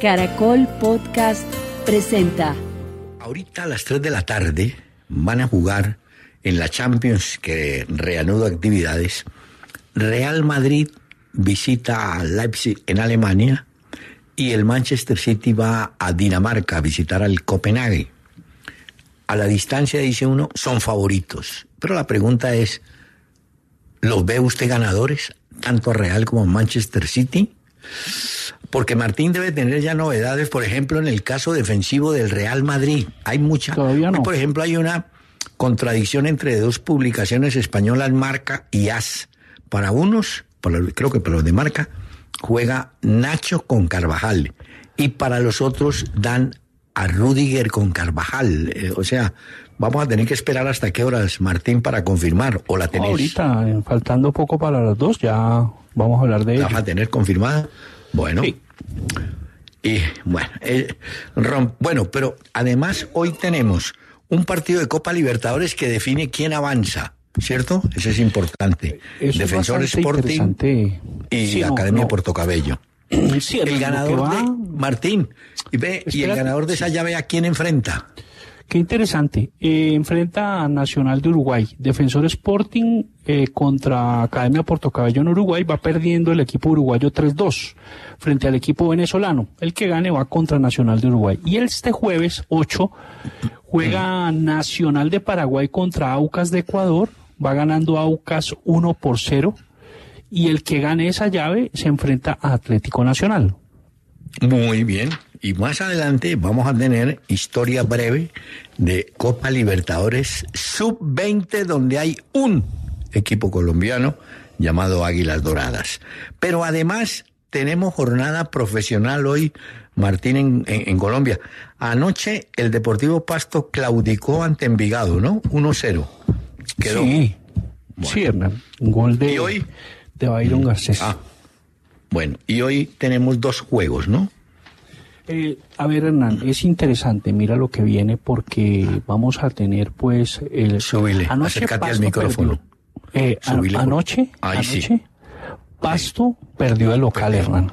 Caracol Podcast presenta. Ahorita a las 3 de la tarde van a jugar en la Champions que reanuda actividades. Real Madrid visita a Leipzig en Alemania y el Manchester City va a Dinamarca a visitar al Copenhague. A la distancia, dice uno, son favoritos. Pero la pregunta es, ¿los ve usted ganadores, tanto a Real como a Manchester City? Porque Martín debe tener ya novedades, por ejemplo, en el caso defensivo del Real Madrid. Hay mucha. Todavía no. Por ejemplo, hay una contradicción entre dos publicaciones españolas, Marca y As. Para unos, para, creo que para los de Marca, juega Nacho con Carvajal. Y para los otros dan a Rudiger con Carvajal. Eh, o sea, vamos a tener que esperar hasta qué horas, Martín, para confirmar. ¿O la tenéis? Ahorita, eh, faltando poco para las dos, ya vamos a hablar de ¿La ello. a tener confirmada? Bueno. Sí. Y bueno, eh, rom- bueno, pero además hoy tenemos un partido de Copa Libertadores que define quién avanza, ¿cierto? Eso es importante. Eso Defensor es Sporting y Sí, no, Academia no. Portocabello. Sí, El lo ganador va- de Martín y ve y el ganador de esa llave a quién enfrenta. Qué interesante. Eh, enfrenta a Nacional de Uruguay. Defensor Sporting eh, contra Academia Portocabello en Uruguay. Va perdiendo el equipo uruguayo 3-2 frente al equipo venezolano. El que gane va contra Nacional de Uruguay. Y este jueves 8 juega Nacional de Paraguay contra Aucas de Ecuador. Va ganando Aucas 1 por 0. Y el que gane esa llave se enfrenta a Atlético Nacional. Muy bien. Y más adelante vamos a tener historia breve de Copa Libertadores Sub-20 donde hay un equipo colombiano llamado Águilas Doradas. Pero además tenemos jornada profesional hoy, Martín, en, en- en Colombia. Anoche el Deportivo Pasto claudicó ante Envigado, ¿no? 1-0. Quedó. Sí, sí, Hernán. Un gol de, ¿Y hoy? de Byron Garcés. Ah, bueno, y hoy tenemos dos juegos, ¿no? Eh, a ver, Hernán, es interesante, mira lo que viene porque vamos a tener pues el Súbele, acércate al Pasto micrófono. perdió. Eh, an- Súbele, por- anoche, sí. anoche, Pasto perdió el local. Hernán.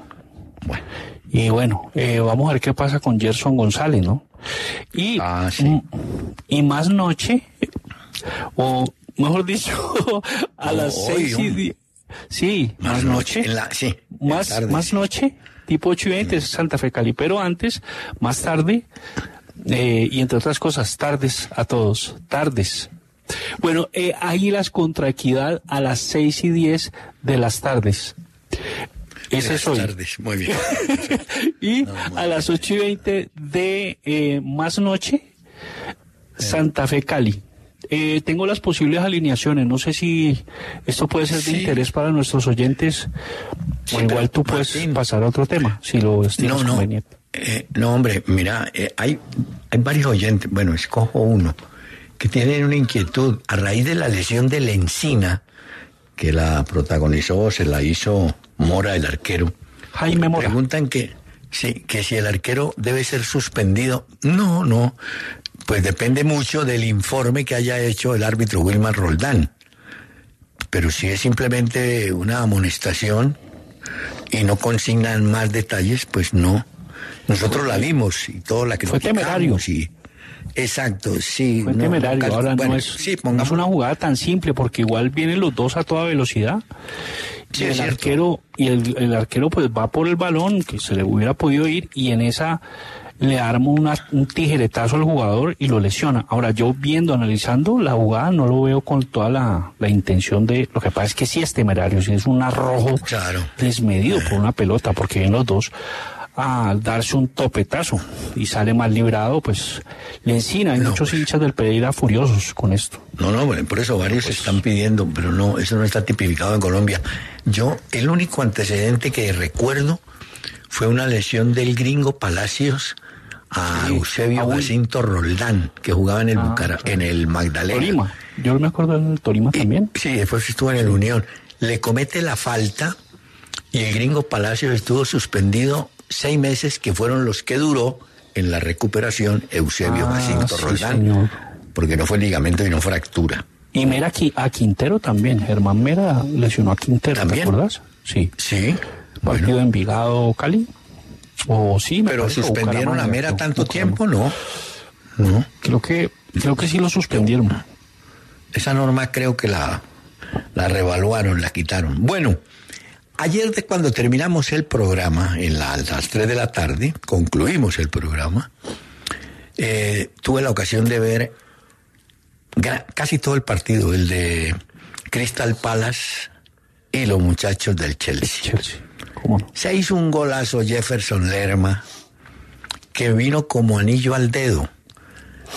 Bueno. Y bueno, eh, vamos a ver qué pasa con Gerson González, ¿no? Y, Ah, sí. y más noche, o mejor dicho, a No, las hoy, seis y hombre. die- Sí, más, noche. En la, sí, más, tarde, más sí. noche, tipo 8 y 20, es Santa Fe Cali, pero antes, más tarde, eh, y entre otras cosas, tardes a todos, tardes. Bueno, eh, Águilas contra Equidad a las 6 y 10 de las tardes. Ese es hoy. tardes, muy bien. Y a las 8 y 20 de eh, más noche, Santa Fe Cali. Eh, tengo las posibles alineaciones. No sé si esto puede ser de Sí. interés para nuestros oyentes. Sí, o igual tú puedes Martín. pasar a otro tema, si lo estimas No, no. conveniente. Eh, no, hombre, mira, eh, hay, hay varios oyentes, bueno, escojo uno, que tienen una inquietud a raíz de la lesión de la encina, que la protagonizó, se la hizo Mora, el arquero. Jaime Mora. Preguntan que, sí, que si el arquero debe ser suspendido. No, no. Pues depende mucho del informe que haya hecho el árbitro Wilmar Roldán. Pero si es simplemente una amonestación y no consignan más detalles, pues no. Nosotros la vimos y todo la que Fue temerario. Y, exacto, sí. Fue no, temerario. cal- Ahora bueno, no es, sí, no es una jugada tan simple porque igual vienen los dos a toda velocidad Sí, y el arquero y el, el arquero pues va por el balón que se le hubiera podido ir y en esa le arma una- un tijeretazo al jugador y lo lesiona. Ahora yo viendo, analizando la jugada no lo veo con toda la, la intención de... Lo que pasa es que sí es temerario, sí es un arrojo Claro. desmedido por una pelota porque vienen los dos a darse un topetazo y sale mal librado, pues le encina. Hay No, muchos pues. hinchas del Pereira furiosos con esto. No, no, bueno, por eso varios están pidiendo, pero no, eso no está tipificado en Colombia. Yo, el único antecedente que recuerdo fue una lesión del gringo Palacios a Sí, Eusebio Jacinto Roldán, que jugaba en el, Ah, Bucara- en el Magdalena. Tolima. Yo me acuerdo del Tolima Y- también. Sí, después estuvo en el Unión. Le comete la falta y el gringo Palacios estuvo suspendido seis meses, que fueron los que duró en la recuperación Eusebio Ah, Jacinto sí, Roldán. señor. Porque no fue ligamento y no fractura. Y Mera aquí a Quintero también. Germán Mera lesionó a Quintero, ¿También? ¿te acuerdas? Sí. Sí. Partido de Envigado, Cali. O sí, me Pero suspendieron a Mera tanto tiempo, no. No. Creo que, creo que sí lo suspendieron. Esa norma creo que la, la revaluaron, la quitaron. Bueno, ayer de cuando terminamos el programa, en la- a las 3 de la tarde, concluimos el programa, eh, tuve la ocasión de ver casi todo el partido, el de Crystal Palace y los muchachos del Chelsea. Chelsea. ¿Cómo no? Se hizo un golazo Jefferson Lerma que vino como anillo al dedo,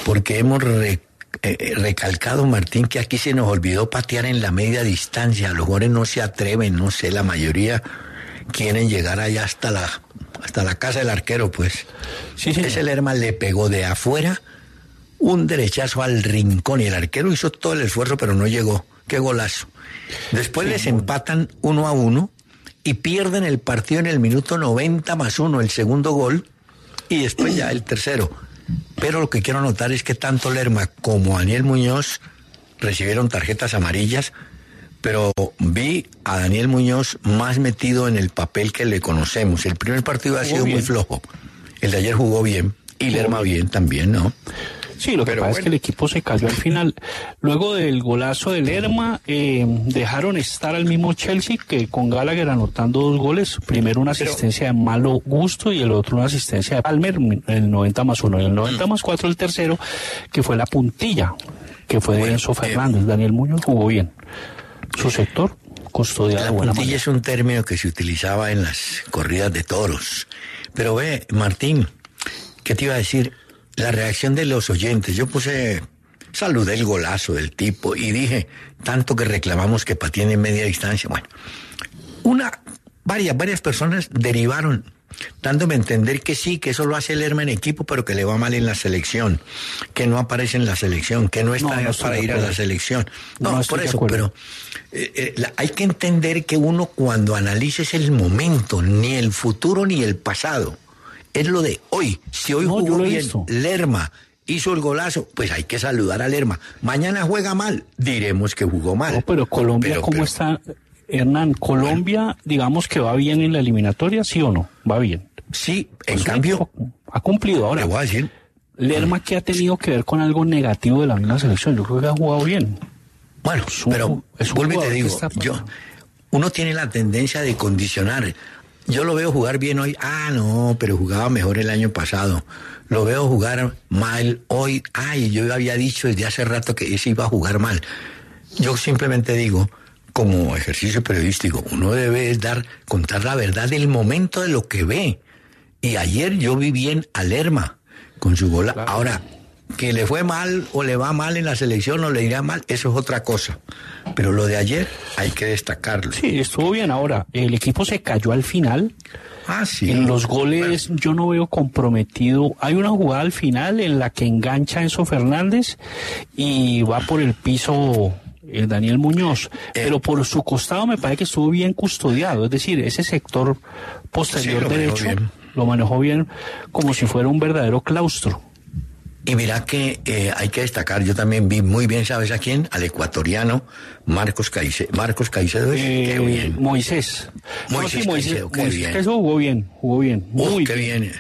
porque hemos re- eh, recalcado, Martín, que aquí se nos olvidó patear en la media distancia. Los jugadores no se atreven, no sé, la mayoría quieren llegar allá hasta la, hasta la casa del arquero, pues. Sí, sí. Ese Lerma le pegó de afuera un derechazo al rincón y el arquero hizo todo el esfuerzo, pero no llegó. Qué golazo. Después les empatan uno a uno y pierden el partido en el minuto 90 más uno, el segundo gol, y después ya el tercero. Pero lo que quiero notar es que tanto Lerma como Daniel Muñoz recibieron tarjetas amarillas, pero vi a Daniel Muñoz más metido en el papel que le conocemos. El primer partido ha Jugó sido muy bien. flojo. El de ayer jugó bien y Lerma bien también, ¿no? Sí, lo que Pero pasa es que el equipo se cayó al final. Luego del golazo de Lerma, eh, dejaron estar al mismo Chelsea que con Gallagher anotando dos goles. Primero una asistencia de malo gusto y el otro una asistencia de Palmer en el 90 más 1. Y el 90 más 4 el tercero, que fue la puntilla, que fue de Bueno, Enzo eh, Fernández. Daniel Muñoz jugó bien. Su sector, custodiado La de buena puntilla manera. es un término que se utilizaba en las corridas de toros. Pero ve, Martín, ¿qué te iba a decir? La reacción de los oyentes. Yo puse, saludé el golazo del tipo y dije, tanto que reclamamos que pateen en media distancia. Bueno, una, varias, varias personas derivaron, dándome a entender que sí, que eso lo hace Lerma en equipo, pero que le va mal en la selección, que no aparece en la selección, que no está No, no estoy para ir a la selección. No No, por eso, pero eh, eh, la- hay que entender que uno cuando analices el momento, ni el futuro ni el pasado, es lo de hoy. Si hoy No, jugó bien visto. Lerma, hizo el golazo, pues hay que saludar a Lerma. Mañana juega mal, diremos que jugó mal. No, pero Colombia, Pero- ¿cómo pero- está? Hernán, Colombia, digamos que va bien en la eliminatoria, ¿sí o no? Va bien. Sí, en Pues cambio, Ha cumplido ahora. le voy a decir, Lerma que ha tenido que ver con algo negativo de la misma selección. Yo creo que ha jugado bien. Bueno, Es un- pero es un vuelvo y te digo, yo, uno tiene la tendencia de condicionar. Yo lo veo jugar bien hoy, ah, no, pero jugaba mejor el año pasado. Lo veo jugar mal hoy, ay, yo había dicho desde hace rato que ese iba a jugar mal. Yo simplemente digo, como ejercicio periodístico, uno debe dar, contar la verdad del momento de lo que ve. Y ayer yo vi bien a Lerma con su gol. Ahora, que le fue mal o le va mal en la selección o le irá mal, eso es otra cosa. Pero lo de ayer hay que destacarlo. Sí, estuvo bien. Ahora, el equipo se cayó al final. Ah, sí. En los goles yo no veo comprometido. Hay una jugada al final en la que engancha Enzo Fernández y va por el piso eh, Daniel Muñoz. Pero por su costado me parece que estuvo bien custodiado. Es decir, ese sector posterior Sí, lo manejó derecho lo manejó bien como si fuera un verdadero claustro. Y mira que eh, hay que destacar, yo también vi muy bien, ¿sabes a quién? Al ecuatoriano Marcos Caicedo. Marcos Caicedo, es- qué Eh, bien. Moisés. Moisés Caicedo, qué Moisés bien. Caicedo jugó bien, jugó bien. Muy qué bien. bien.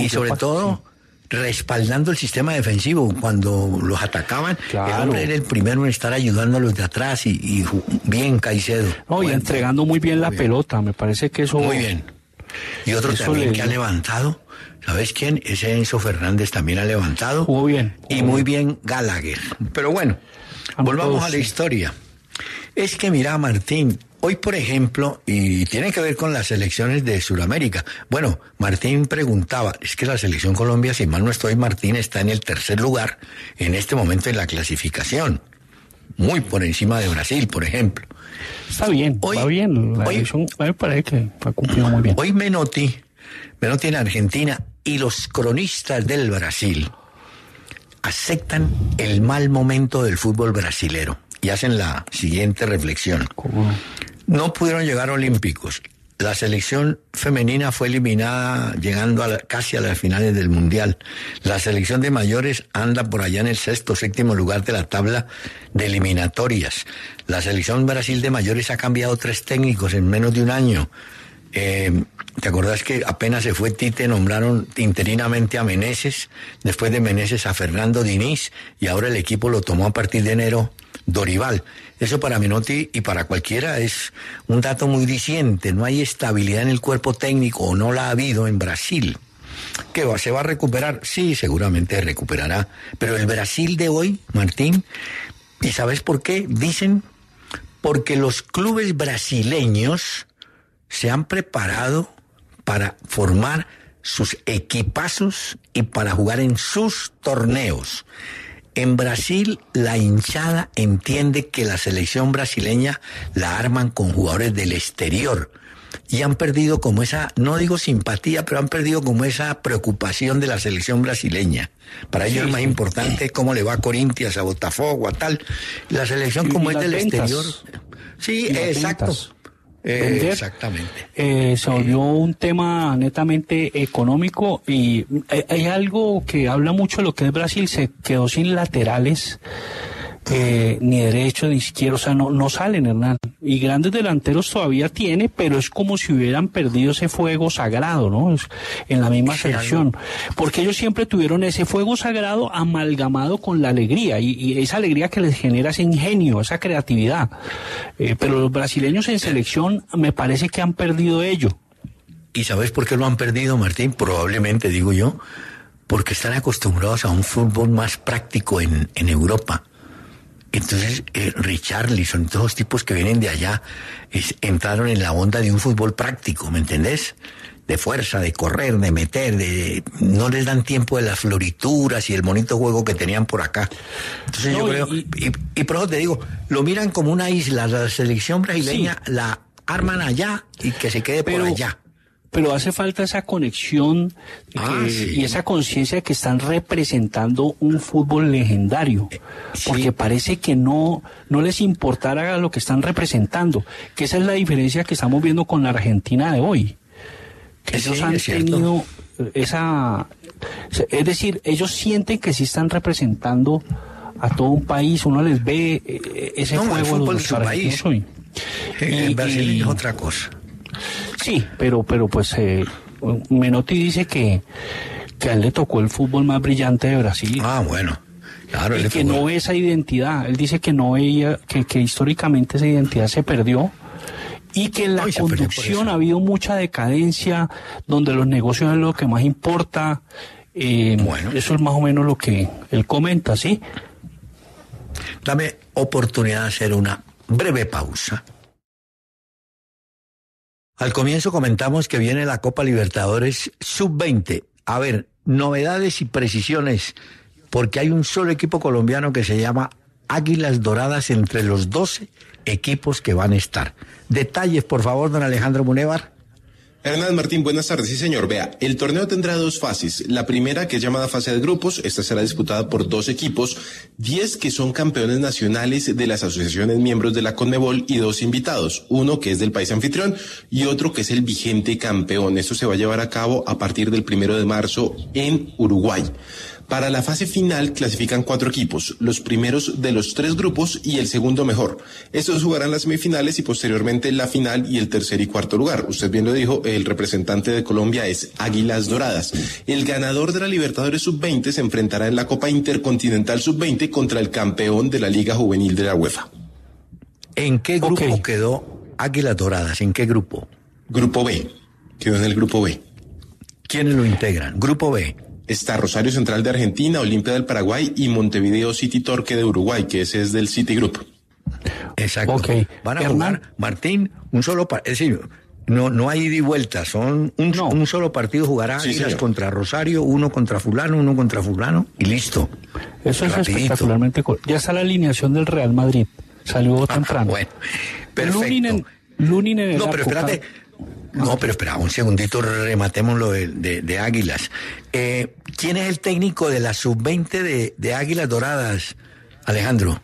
Y, y sobre todo, respaldando el sistema defensivo. Cuando los atacaban, Claro. el hombre era el primero en estar ayudando a los de atrás y, y bien Caicedo. No, y entregando muy bien la bien. pelota. Me parece que eso. Muy bien. Y otro Eso también le- que ha levantado, ¿sabes quién? Ese Enzo Fernández también ha levantado. Jugó bien. Y muy bien Gallagher. Pero bueno, volvamos a la sí. historia. Es que mira, Martín, hoy por ejemplo, y tiene que ver con las elecciones de Sudamérica. Bueno, Martín preguntaba, es que la selección Colombia, si mal no estoy, Martín está en el tercer lugar en este momento en la clasificación. Muy por encima de Brasil, por ejemplo. Está bien, Hoy- va bien. La hoy- elección, me parece que ha cumplido muy bien. Hoy Menotti, Menotti en Argentina y los cronistas del Brasil aceptan el mal momento del fútbol brasilero y hacen la siguiente reflexión. No pudieron llegar olímpicos. La selección femenina fue eliminada llegando a la- casi a las finales del Mundial. La selección de mayores anda por allá en el sexto, séptimo lugar de la tabla de eliminatorias. La selección Brasil de mayores ha cambiado tres técnicos en menos de un año. Eh, ¿Te acordás que apenas se fue Tite, nombraron interinamente a Meneses, después de Meneses a Fernando Diniz, y ahora el equipo lo tomó a partir de enero Dorival. Eso para Menotti y para cualquiera es un dato muy diciente. No hay estabilidad en el cuerpo técnico, o no la ha habido en Brasil. ¿Qué va? ¿Se va a recuperar? Sí, seguramente se recuperará. Pero el Brasil de hoy, Martín, ¿y sabes por qué? Dicen porque los clubes brasileños se han preparado para formar sus equipazos y para jugar en sus torneos. En Brasil, la hinchada entiende que la selección brasileña la arman con jugadores del exterior y han perdido como esa, no digo simpatía, pero han perdido como esa preocupación de la selección brasileña. Para ellos es más importante cómo le va a Corinthians, a Botafogo, a tal. La selección como es del exterior. Sí, exacto. Eh, exactamente. eh, se volvió un tema netamente económico y hay, hay algo que habla mucho de lo que es Brasil, se quedó sin laterales, eh, ni derecho ni izquierdo, o sea, no, no salen, Hernán. Y grandes delanteros todavía tiene, pero es como si hubieran perdido ese fuego sagrado, ¿no? Es en la misma selección. Porque ellos siempre tuvieron ese fuego sagrado amalgamado con la alegría y, y esa alegría que les genera ese ingenio, esa creatividad. Eh, pero los brasileños en selección me parece que han perdido ello. ¿Y sabes por qué lo han perdido, Martín? Probablemente, digo yo, porque están acostumbrados a un fútbol más práctico en, en Europa. Entonces, eh, Richarlison, todos los tipos que vienen de allá, es- entraron en la onda de un fútbol práctico, ¿me entendés? De fuerza, de correr, de meter, de no les dan tiempo de las florituras y el bonito juego que tenían por acá. Entonces No, yo y- creo, y- y, y por eso te digo, lo miran como una isla, la selección brasileña la arman allá y que se quede Pero- por allá. Pero hace falta esa conexión Ah, que- sí. y esa conciencia de que están representando un fútbol legendario. Eh, sí. Porque parece que no, no les importara lo que están representando. Que esa es la diferencia que estamos viendo con la Argentina de hoy. Que Sí, ellos han es tenido esa... Es decir, ellos sienten que sí están representando a todo un país. Uno les ve eh, ese No, el juego fútbol de su país. hoy. En Y- Brasil y- es otra cosa. Sí, pero, pero pues eh, Menotti dice que, que a él le tocó el fútbol más brillante de Brasil. Ah, bueno. Claro, y que no ve esa identidad. Él dice que no veía, que, que históricamente esa identidad se perdió y que en la conducción ha habido mucha decadencia, donde los negocios es lo que más importa. Eh, Bueno. Eso es más o menos lo que él comenta, ¿sí? Dame oportunidad de hacer una breve pausa. Al comienzo comentamos que viene la Copa Libertadores Sub-20. A ver, novedades y precisiones, porque hay un solo equipo colombiano que se llama Águilas Doradas entre los 12 equipos que van a estar. Detalles, por favor, don Alejandro Munevar. Hernán Martín, buenas tardes. Sí, señor. Vea, el torneo tendrá dos fases. La primera, que es llamada fase de grupos, esta será disputada por dos equipos, diez que son campeones nacionales de las asociaciones miembros de la Conmebol y dos invitados, uno que es del país anfitrión y otro que es el vigente campeón. Esto se va a llevar a cabo a partir del primero de marzo en Uruguay. Para la fase final clasifican cuatro equipos, los primeros de los tres grupos y el segundo mejor. Estos jugarán las semifinales y posteriormente la final y el tercer y cuarto lugar. Usted bien lo dijo, el representante de Colombia es Águilas Doradas. El ganador de la Libertadores Sub-20 se enfrentará en la Copa Intercontinental Sub-20 contra el campeón de la Liga Juvenil de la UEFA. ¿En qué grupo quedó Águilas Doradas? ¿En qué grupo? Grupo B. Quedó en el grupo B. ¿Quiénes lo integran? Grupo B está Rosario Central de Argentina, Olimpia del Paraguay y Montevideo City Torque de Uruguay, que ese es del City Group. Exacto. Okay. Van a jugar, Martín, un solo partido. Es decir, no, no hay ida y vuelta, son un, un solo partido jugará contra Rosario, uno contra fulano, uno contra fulano y listo. Eso es espectacularmente Ya está la alineación del Real Madrid. Salió ah, temprano. Bueno, perfecto. Lunin en, el No, pero espérate, no, pero espera, un segundito, rematemos lo de, Águilas. Eh, ¿Quién es el técnico de la sub-20 de, Águilas Doradas, Alejandro?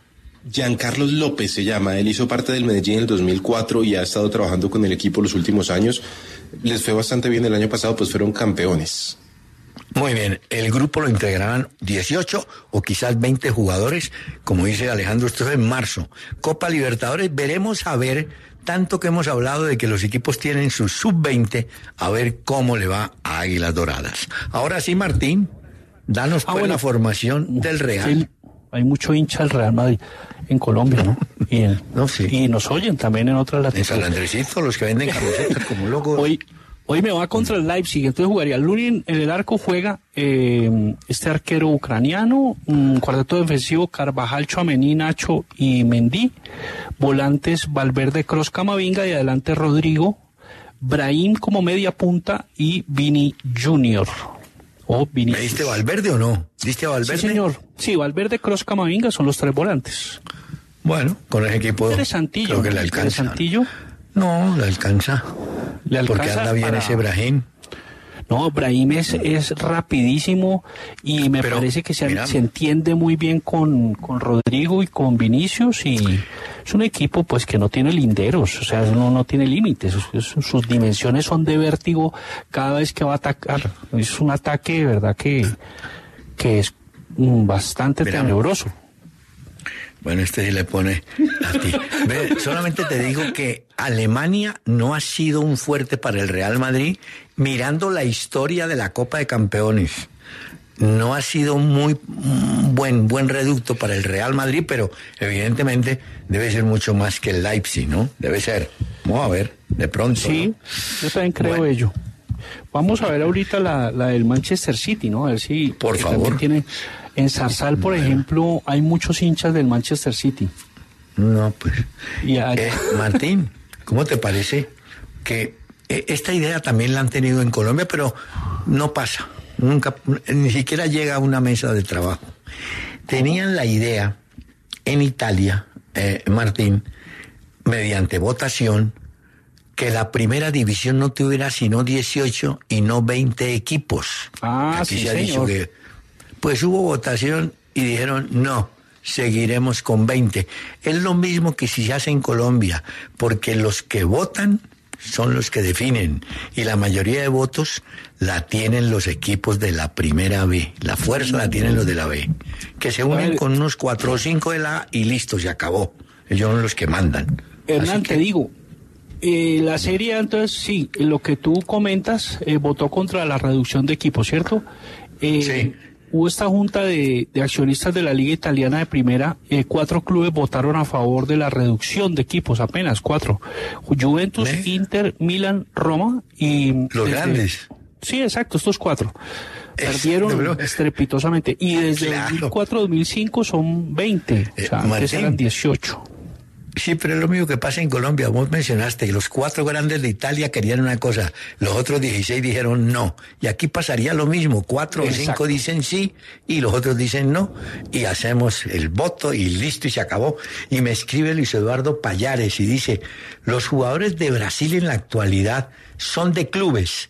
Giancarlos López se llama. Él hizo parte del Medellín en el 2004 y ha estado trabajando con el equipo los últimos años. Les fue bastante bien el año pasado, pues fueron campeones. Muy bien, el grupo lo integrarán 18 o quizás 20 jugadores, como dice Alejandro, esto es en marzo. Copa Libertadores, veremos a ver tanto que hemos hablado de que los equipos tienen su sub-20, a ver cómo le va a Águilas Doradas. Ahora sí, Martín, danos ah, pues la formación del Real. hay mucho hincha del Real Madrid en Colombia, ¿no? Y, no, sí. y nos oyen también en otras latitudes. En San Andresito, los que venden camisetas como locos. Hoy, Hoy me va contra el Leipzig, entonces jugaría Lunin en el arco juega eh, este arquero ucraniano, un cuarteto defensivo Carvajal, Chuamení, Nacho y Mendy, volantes Valverde, Cross, Camavinga y adelante Rodrigo, Brahim como media punta y Vini Junior. O Vini. ¿Me diste Valverde o no? ¿Diste Valverde? Sí, señor. Sí, Valverde, Cross, Camavinga son los tres volantes. Bueno, con el equipo. Interesantillo. Creo que le alcanza. No, le alcanza. ¿Le alcanza Porque anda bien ese Brahim. No, Brahim es, es rapidísimo y me parece que se, se, entiende muy bien con, con Rodrigo y con Vinicius y es un equipo pues que no tiene linderos, o sea, no, no tiene límites, sus, dimensiones son de vértigo cada vez que va a atacar. Es un ataque, ¿verdad? Que, que es bastante tenebroso. Bueno, este sí le pone a ti. solamente te digo que Alemania no ha sido un fuerte para el Real Madrid mirando la historia de la Copa de Campeones. No ha sido un muy buen, buen reducto para el Real Madrid, pero evidentemente debe ser mucho más que el Leipzig, ¿no? Debe ser. Vamos a ver, de pronto. Sí, yo también creo ello. Vamos a ver ahorita la, la, del Manchester City, ¿no? A ver si por favor tiene en Zarzal, por ejemplo, hay muchos hinchas del Manchester City. No, pues. Eh, Martín, ¿cómo te parece que eh, esta idea también la han tenido en Colombia, pero no pasa? Nunca, ni siquiera llega a una mesa de trabajo. Tenían la idea en Italia, eh, Martín, mediante votación, que la primera división no tuviera sino 18 y no 20 equipos. Ah, Aquí se ha dicho que pues hubo votación y dijeron no, seguiremos con 20. Es lo mismo que si se hace en Colombia, porque los que votan son los que definen y la mayoría de votos la tienen los equipos de la primera B, la fuerza la tienen los de la B, que se unen con unos cuatro o cinco de la A y listo, se acabó. Ellos son los que mandan. Hernán, te digo, eh, la serie entonces sí, lo que tú comentas, eh, votó contra la reducción de equipos, ¿cierto? Eh, sí hubo esta junta de, accionistas de la Liga Italiana de Primera, eh, cuatro clubes votaron a favor de la reducción de equipos, apenas cuatro. Juventus, Inter, Milan, Roma y... Los grandes. Sí, exacto, estos cuatro. Perdieron estrepitosamente. Y desde 2004-2005 son 20, o sea, eh, antes eran 18. Sí, pero es lo mismo que pasa en Colombia. Vos mencionaste que los cuatro grandes de Italia querían una cosa, los otros 16 dijeron no. Y aquí pasaría lo mismo. Cuatro o cinco dicen sí y los otros dicen no. Y hacemos el voto y listo y se acabó. Y me escribe Luis Eduardo Payares y dice, los jugadores de Brasil en la actualidad son de clubes.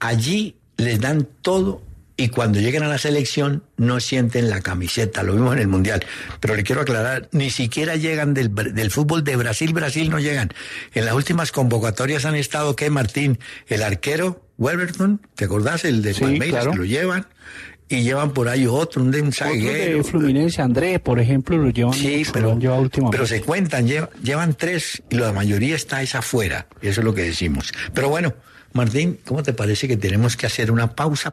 Allí les dan todo y cuando llegan a la selección no sienten la camiseta, lo vimos en el Mundial. Pero le quiero aclarar, ni siquiera llegan del, fútbol de Brasil, Brasil no llegan. En las últimas convocatorias han estado, ¿qué, Martín? El arquero, Weberton, ¿te acordás? El de Palmeiras, que lo llevan. y llevan por ahí otro, un de Fluminense, André, por ejemplo, lo llevan Sí, mucho, pero, lo han pero se cuentan, lleva- llevan tres y la mayoría está es afuera. Eso es lo que decimos. Pero bueno, Martín, ¿cómo te parece que tenemos que hacer una pausa?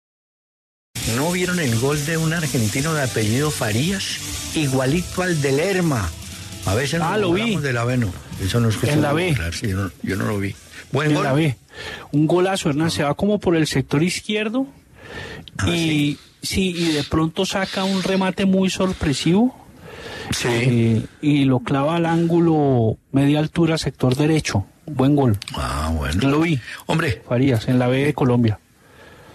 ¿No vieron el gol de un argentino de apellido Farías? Igualito al de Lerma. A veces Ah, lo vi. Eso no es que En la B. Sí, yo, no, yo no lo vi. Buen En gol. la B. Un golazo, Hernán, se va como por el sector izquierdo Ah, y sí, y de pronto saca un remate muy sorpresivo Sí. eh, y lo clava al ángulo media altura, sector derecho. Buen gol. Ah, bueno. Lo vi. Hombre, Farías, en la B de Colombia.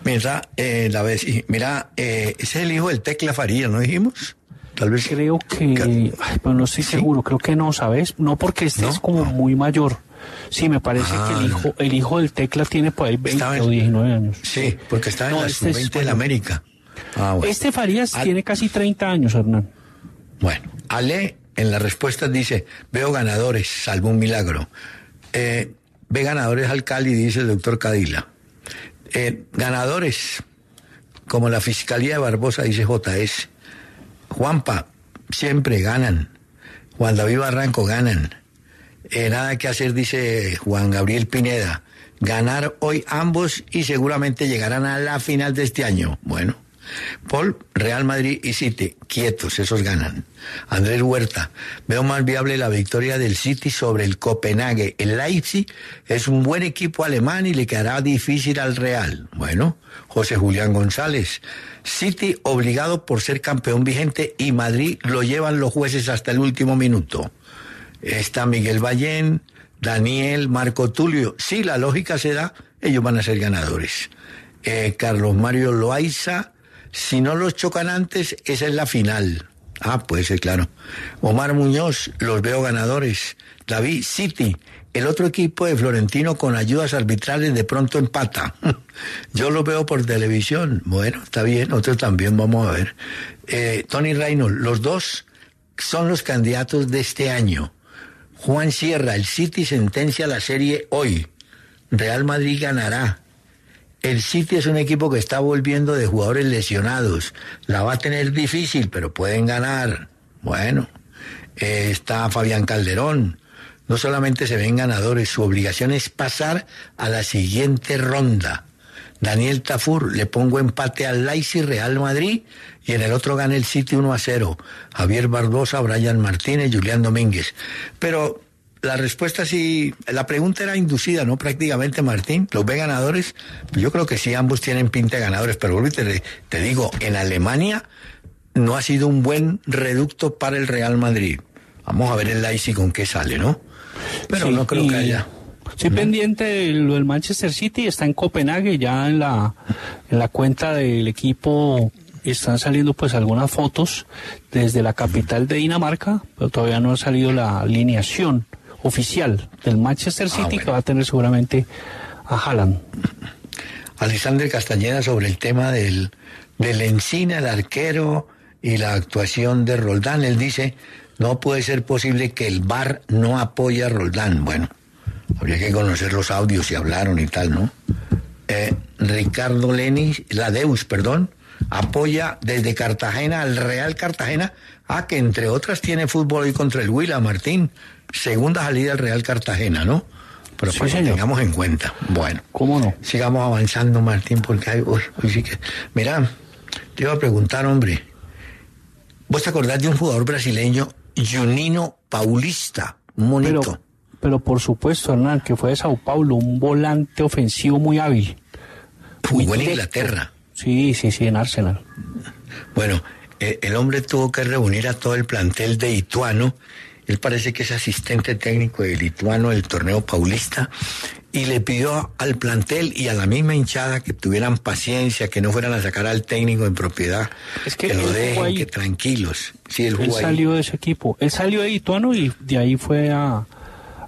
Mira, eh, la vez, mira, eh, ese es el hijo del Tecla Farías, ¿no dijimos? Tal vez. Creo que, ay, no estoy ¿Sí? seguro, creo que no, ¿sabes? No porque este ¿No? es como muy mayor. Sí, me parece Ah, que el hijo, el hijo del Tecla tiene por ahí 20 Estaba en- o 19 años. Sí, porque está en No, la este es sub-20 de la. América. Ah, bueno. Este Farías Ah. tiene casi 30 años, Hernán. Bueno, Ale en las respuestas dice, veo ganadores, salvo un milagro. Eh, ve ganadores al Cali, dice el doctor Cadila. Eh, ganadores, como la Fiscalía de Barbosa, dice JS. Juanpa, siempre ganan. Juan David Barranco, ganan. Eh, nada que hacer, dice Juan Gabriel Pineda. Ganar hoy ambos y seguramente llegarán a la final de este año. Bueno. Paul, Real Madrid y City, quietos, esos ganan. Andrés Huerta, veo más viable la victoria del City sobre el Copenhague. El Leipzig es un buen equipo alemán y le quedará difícil al Real. Bueno, José Julián González, City obligado por ser campeón vigente y Madrid lo llevan los jueces hasta el último minuto. Está Miguel Ballén, Daniel, Marco Tulio. Si la lógica se da, ellos van a ser ganadores. Eh, Carlos Mario Loaiza, si no los chocan antes, esa es la final. Ah, puede ser, claro. Omar Muñoz, los veo ganadores. David City, el otro equipo de Florentino con ayudas arbitrales de pronto empata. Yo lo veo por televisión. Bueno, está bien, nosotros también vamos a ver. Eh, Tony Reynolds, los dos son los candidatos de este año. Juan Sierra, el City sentencia la serie hoy. Real Madrid ganará. El City es un equipo que está volviendo de jugadores lesionados. La va a tener difícil, pero pueden ganar. Bueno, eh, está Fabián Calderón. No solamente se ven ganadores, su obligación es pasar a la siguiente ronda. Daniel Tafur, le pongo empate al Leipzig Real Madrid y en el otro gana el City 1 a 0. Javier Barbosa, Brian Martínez, Julián Domínguez. Pero la respuesta sí, la pregunta era inducida, ¿no? Prácticamente, Martín. ¿Los ve ganadores? Pues yo creo que sí, ambos tienen pinta de ganadores, pero te, te digo, en Alemania no ha sido un buen reducto para el Real Madrid. Vamos a ver el Leipzig con qué sale, ¿no? Pero Sí, no creo y que haya. Estoy pendiente de lo del Manchester City, está en Copenhague, ya en la, en la cuenta del equipo están saliendo pues algunas fotos desde la capital de Dinamarca, pero todavía no ha salido la alineación oficial del Manchester City bueno. que va a tener seguramente a Haaland. Alexander Castañeda sobre el tema del, del Encina, el arquero y la actuación de Roldán. Él dice, no puede ser posible que el VAR no apoye a Roldán. Bueno, habría que conocer los audios si hablaron y tal, ¿no? Eh, Ricardo Lenis, la Deus, perdón, apoya desde Cartagena al Real Cartagena, ah, que entre otras tiene fútbol hoy contra el Huila, Martín. Segunda salida al Real Cartagena, ¿no? pero Sí, para que señor. tengamos en cuenta. Bueno, ¿Cómo no? sigamos avanzando, Martín, porque hay. uy, uy, sí que- Mira, te iba a preguntar, hombre. ¿Vos te acordás de un jugador brasileño, Junino Paulista? Un monito. Pero, pero por supuesto, Hernán, que fue de Sao Paulo, un volante ofensivo muy hábil. Jugó en. Inglaterra. Sí, sí, sí, en Arsenal. Bueno, eh, el hombre tuvo que reunir a todo el plantel de Ituano. Él parece que es asistente técnico de Lituano del torneo paulista y le pidió al plantel y a la misma hinchada que tuvieran paciencia, que no fueran a sacar al técnico en propiedad, Es que lo dejen, que tranquilos. Sí, él salió de ese equipo. Él salió de Ituano y de ahí fue a,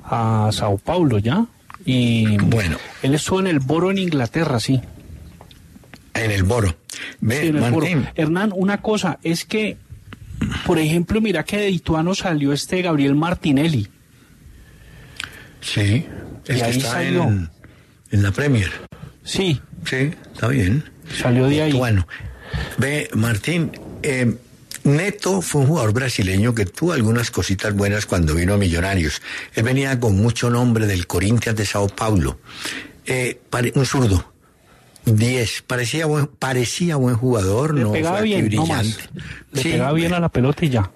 a Sao Paulo ya. Y Bueno. él estuvo en el Boro en Inglaterra, sí. en el Boro. Ve, Sí, en el Boro. Hernán, una cosa es que, por ejemplo, mira que de Ituano salió este Gabriel Martinelli. sí, el Y que ahí está salió. en, en la Premier. Sí, Sí, está bien. salió de ahí. Bueno, ve, Martín, eh, Neto fue un jugador brasileño que tuvo algunas cositas buenas cuando vino a Millonarios. Él venía con mucho nombre del Corinthians de Sao Paulo. Eh, un zurdo. 10. Parecía buen, parecía buen jugador, Le no pegaba bien, brillante. Le Sí, pegaba bien a la pelota y ya.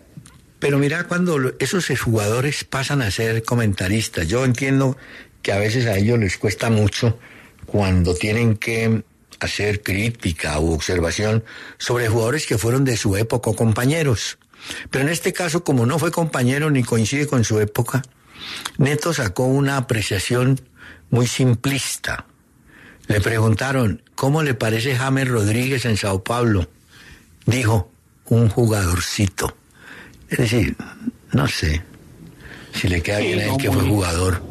pero mira, cuando esos jugadores pasan a ser comentaristas, yo entiendo que a veces a ellos les cuesta mucho cuando tienen que hacer crítica u observación sobre jugadores que fueron de su época o compañeros. Pero en este caso, como no fue compañero ni coincide con su época, Neto sacó una apreciación muy simplista. Le preguntaron, ¿cómo le parece James Rodríguez en Sao Paulo? Dijo, un jugadorcito. Es decir, no sé si le queda Sí, bien a él no, que fue jugador.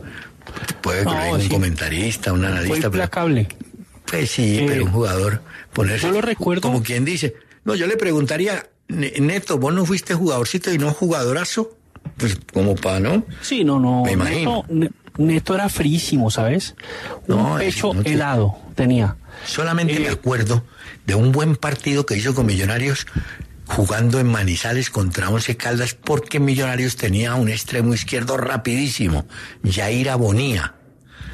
Puede No, que un sí. comentarista, un Fue analista, pero implacable. pues sí, Eh, pero un jugador ponerse yo lo recuerdo- como quien dice. No, yo le preguntaría, "Ne- Neto, ¿vos no fuiste jugadorcito y no jugadorazo? Pues como para, ¿no? Sí, no, no. Me imagino. Neto era frísimo, ¿sabes? Un No, pecho no te- helado tenía. Solamente Eh, me acuerdo de un buen partido que hizo con Millonarios jugando en Manizales contra Once Caldas porque Millonarios tenía un extremo izquierdo rapidísimo, Yair Bonía.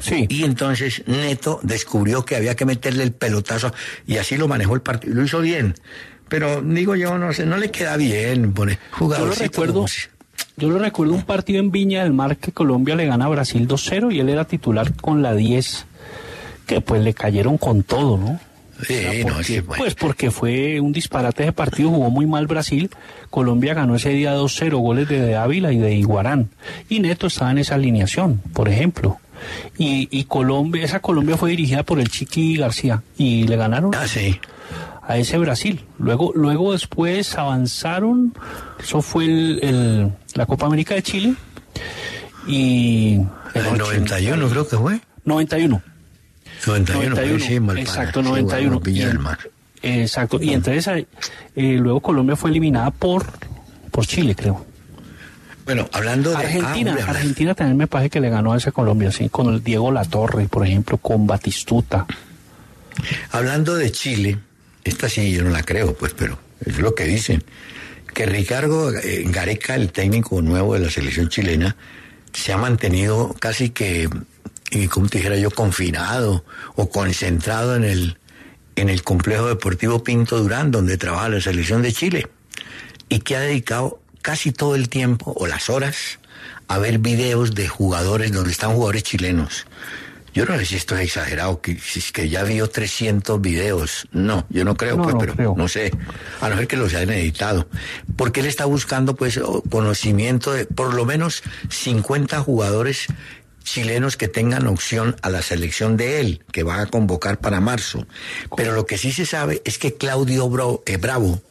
Sí. Y entonces Neto descubrió que había que meterle el pelotazo y así lo manejó el partido. Lo hizo bien. Pero digo yo, no sé, no le queda bien poner Yo lo recuerdo, como yo lo recuerdo un partido en Viña del Mar que Colombia le gana a Brasil 2-0 y él era titular con la 10, que pues le cayeron con todo, ¿no? Sí, O sea, no, bueno. Pues porque fue un disparate de partido, jugó muy mal Brasil. Colombia ganó ese día 2-0, goles de, de Ávila y de Iguarán. Y Neto estaba en esa alineación, por ejemplo. Y, y Colombia, esa Colombia fue dirigida por el Chiqui García y le ganaron Ah, sí. A ese Brasil. Luego, luego después avanzaron, eso fue el, el- la Copa América de Chile y El 91 creo que fue. 91. 91, 91, sí, exacto, sí, 91. bueno, Villa Y- del Mar. Exacto, y entonces eh, eh, luego Colombia fue eliminada por, por Chile, creo. Bueno, hablando de... ah, Argentina, Argentina también me parece que le ganó a esa Colombia, sí, con el Diego Latorre, por ejemplo, con Batistuta. Hablando de Chile, esta sí yo no la creo, pues, pero es lo que dicen. Que Ricardo eh, Gareca, el técnico nuevo de la selección chilena, se ha mantenido casi que, como te dijera yo, confinado o concentrado en el, en el complejo deportivo Pinto Durán, donde trabaja la selección de Chile, y que ha dedicado casi todo el tiempo o las horas a ver videos de jugadores donde están jugadores chilenos. Yo no sé si esto es exagerado, que, si es que ya vio 300 videos. No, yo no creo, No, pues, no pero creo. no sé. A no ser que los hayan editado. Porque él está buscando, pues, conocimiento de por lo menos 50 jugadores chilenos que tengan opción a la selección de él, que va a convocar para marzo. Pero lo que sí se sabe es que Claudio Bro- eh, Bravo,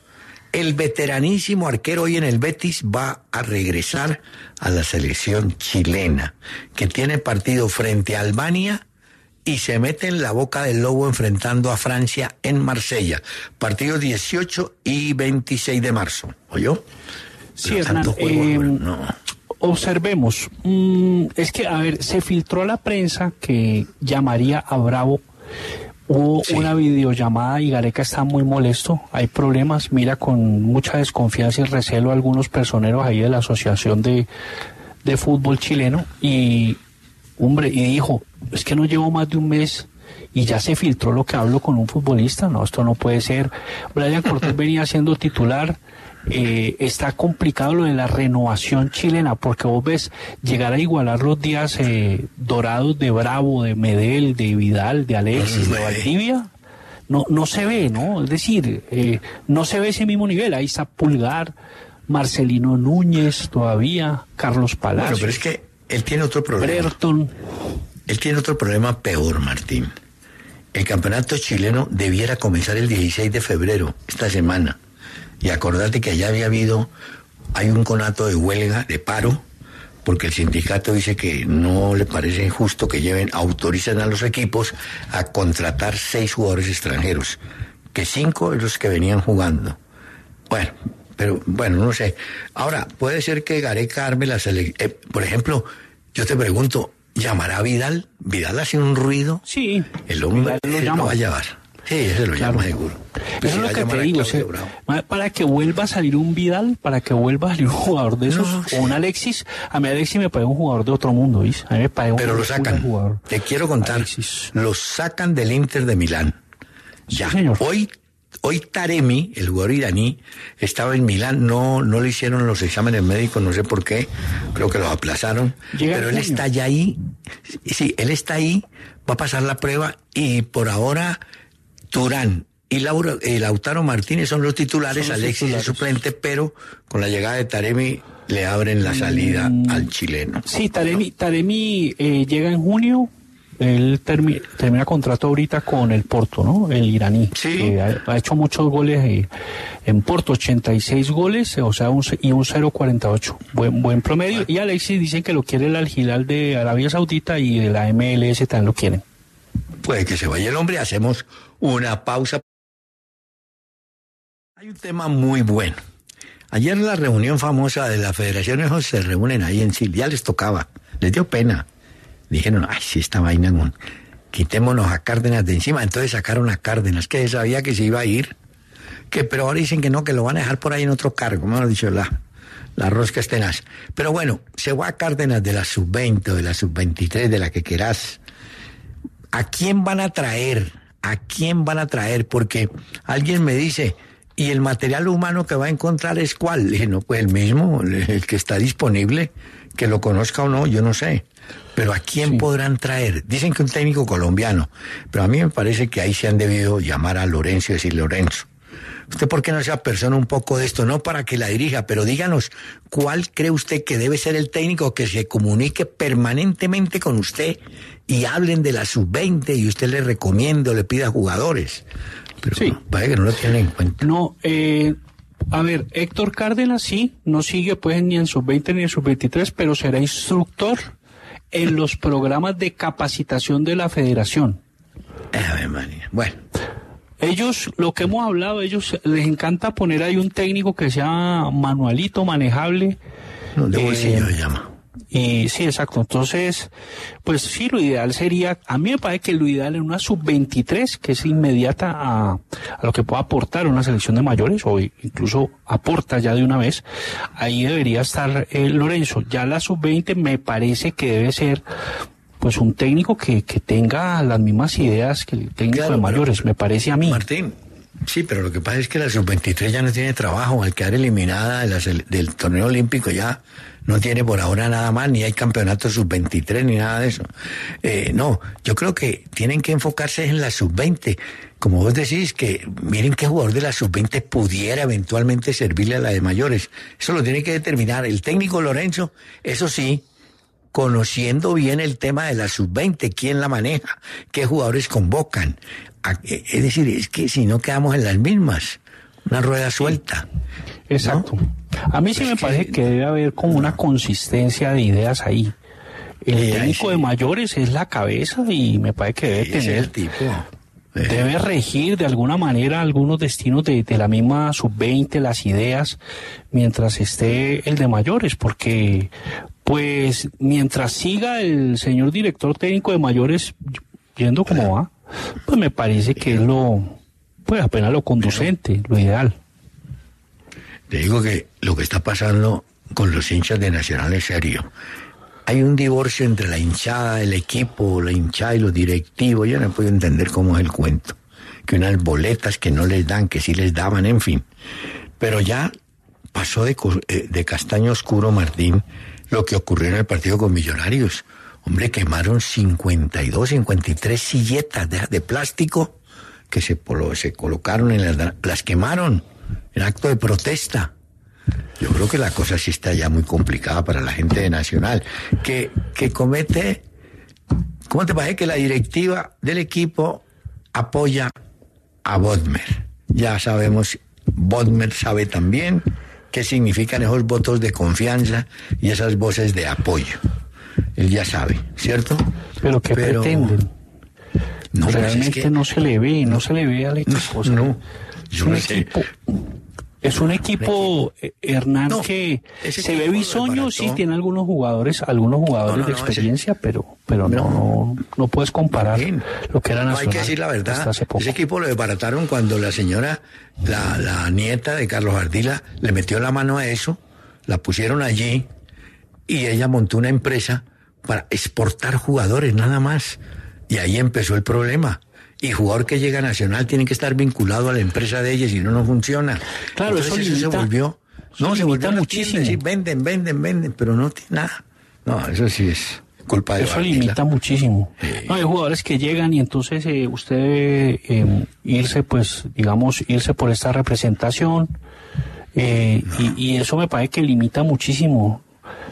el veteranísimo arquero hoy en el Betis va a regresar a la selección chilena, que tiene partido frente a Albania y se mete en la boca del lobo enfrentando a Francia en Marsella. Partido 18 y 26 de marzo. ¿Oyó? Sí, Hernán, eh, no. Observemos, mm, es que, a ver, se filtró la prensa que llamaría a Bravo. Hubo Sí. una videollamada y Gareca está muy molesto. Hay problemas, mira con mucha desconfianza y recelo a algunos personeros ahí de la Asociación de, de Fútbol Chileno. Y hombre, y dijo, es que no llevo más de un mes y ya se filtró lo que hablo con un futbolista, no, esto no puede ser. Brian Cortés venía siendo titular, eh, está complicado lo de la renovación chilena, porque vos ves llegar a igualar los días eh, dorados de Bravo, de Medel, de Vidal, de Alexis, de Valdivia, no, no se ve, ¿no? Es decir, eh, no se ve ese mismo nivel, ahí está Pulgar, Marcelino Núñez todavía, Carlos Palacios. Bueno, pero es que él tiene otro problema. Él tiene otro problema peor, Martín. El campeonato chileno debiera comenzar el 16 de febrero, esta semana. Y acordate que allá había habido, hay un conato de huelga, de paro, porque el sindicato dice que no le parece justo que lleven, autorizan a los equipos a contratar seis jugadores extranjeros, que cinco de los que venían jugando. Bueno, pero bueno, no sé. Ahora, puede ser que Gareca arme la selección. Eh, por ejemplo, yo te pregunto, ¿llamará a Vidal? ¿Vidal hace un ruido? Sí. El hombre lo lo, va a llevar. Sí, ese lo Claro. llama seguro. Pues Eso es si lo que te digo, o sea, para que vuelva a salir un Vidal, para que vuelva a salir un jugador de esos, No, o un Alexis, a mí Alexis me parece un jugador de otro mundo, ¿viste? A mí me parece un Pero lo sacan. jugador. Te quiero contar. Alexis. Lo sacan del Inter de Milán. Ya. señor. Hoy, hoy Taremi, el jugador iraní, estaba en Milán. No, no le hicieron los exámenes médicos, no sé por qué. Creo que los aplazaron. Llega Pero él está ya ahí. Sí, él está ahí, va a pasar la prueba y por ahora Turán y Laura, eh, Lautaro Martínez son los titulares, Son los Alexis es suplente, pero con la llegada de Taremi le abren la salida Mm. al chileno. Sí, Taremi, Taremi eh, llega en junio, él termi- termina contrato ahorita con el Porto, ¿no? El iraní. Sí. que ha, ha hecho muchos goles eh, en Porto, 86 goles, o sea, un, y un 0.48. Buen, buen promedio. Y Alexis dicen que lo quiere el Al Hilal de Arabia Saudita y de la MLS también lo quieren. Puede que se vaya el hombre, hacemos una pausa. Hay un tema muy bueno. Ayer la reunión famosa de la Federación se reúnen ahí en Chile, ya les tocaba, les dio pena. Dijeron, ay, si esta vaina, mon, quitémonos a Cárdenas de encima. Entonces sacaron a Cárdenas, que sabía que se iba a ir, que pero ahora dicen que no, que lo van a dejar por ahí en otro cargo, como lo dicho la, la rosca es tenaz. Pero bueno, se va a Cárdenas de la sub-20 o de la sub-23, de la que querás. ¿a quién van a traer? ¿A quién van a traer? Porque alguien me dice, ¿y el material humano que va a encontrar es cuál? Le dije, no, pues el mismo, el que está disponible, que lo conozca o no, yo no sé. Pero ¿a quién Sí. podrán traer? Dicen que un técnico colombiano, pero a mí me parece que ahí se han debido llamar a Lorenzo y decir, Lorenzo, ¿Usted por qué no se apersona un poco de esto? No para que la dirija, pero díganos, ¿cuál cree usted que debe ser el técnico que se comunique permanentemente con usted y hablen de la sub-20 y usted le recomienda o le pida jugadores? Pero Sí. parece que no lo tienen en cuenta. No, eh, a ver, Héctor Cárdenas sí, no sigue pues ni en sub-20 ni en sub-23, pero será instructor en los programas de capacitación de la federación. Ave María. Bueno, Ellos, lo que hemos hablado, ellos les encanta poner ahí un técnico que sea manualito, manejable. no, de Eh, bolsillo se llama. Y sí, exacto. Entonces, pues sí, lo ideal sería, a mí me parece que lo ideal en una sub-23, que es inmediata a, a lo que pueda aportar una selección de mayores, o incluso aporta ya de una vez, ahí debería estar eh, Lorenzo. Ya la sub-20 me parece que debe ser, pues un técnico que, que tenga las mismas ideas que el técnico Claro, de pero- mayores, me parece a mí. Martín, sí, pero lo que pasa es que la sub-23 ya no tiene trabajo. Al quedar eliminada de la del torneo olímpico ya no tiene por ahora nada más, ni hay campeonato sub-23 ni nada de eso. Eh, no, yo creo que tienen que enfocarse en la sub-20. Como vos decís, que miren qué jugador de la sub-20 pudiera eventualmente servirle a la de mayores. Eso lo tiene que determinar el técnico Lorenzo, eso sí, conociendo bien el tema de la sub-20, quién la maneja, qué jugadores convocan. Eh, Es decir, es que si no quedamos en las mismas, una rueda suelta. Exacto. A mí sí Pues me que- parece que debe haber como una consistencia de ideas ahí. El ahí técnico sí. de mayores es la cabeza y me parece que debe tener, el tipo. Eh, debe regir de alguna manera algunos destinos de, de la misma sub-20, las ideas, mientras esté el de mayores, porque pues mientras siga el señor director técnico de mayores yendo como va, pues me parece que es lo, pues apenas lo conducente, lo ideal. Te digo que lo que está pasando con los hinchas de Nacional es serio. hay un divorcio entre la hinchada, el equipo, la hinchada y los directivos. Yo no puedo entender cómo es el cuento. Que unas boletas que no les dan, que sí les daban, en fin. Pero ya pasó de, eh, de castaño oscuro, Martín, lo que ocurrió en el partido con Millonarios. Hombre, quemaron 52, 53 silletas de, plástico que se, se colocaron en las, las quemaron en acto de protesta. Yo creo que la cosa sí está ya muy complicada para la gente de Nacional, que, que comete, ¿cómo te parece que la directiva del equipo apoya a Bodmer? Ya sabemos, Bodmer sabe también qué significan esos votos de confianza y esas voces de apoyo. Él ya sabe, ¿cierto? Pero ¿qué pretenden? No, pues Realmente no se le ve, no se le ve al equipo. No, yo no sé. Es un equipo, eh, Hernán, que se ve bisoño, sí tiene algunos jugadores, algunos jugadores de experiencia, pero pero no, no, puedes comparar lo que era Nacional. hay que decir la verdad, ese equipo lo desbarataron cuando la señora, la, la nieta de Carlos Ardila, le metió la mano a eso, la pusieron allí y ella montó una empresa para exportar jugadores nada más. Y ahí empezó el problema y jugador que llega a Nacional tiene que estar vinculado a la empresa de ellos, si no, no funciona. Claro, eso, se volvió. No, se volvió muchísimo. Venden, venden, venden, pero no tiene nada. No, eso sí es culpa de Eso limita muchísimo. No, hay jugadores que llegan y entonces eh, usted debe em, irse, pues, digamos, irse por esta representación. Eh, y, y, eso me parece que limita muchísimo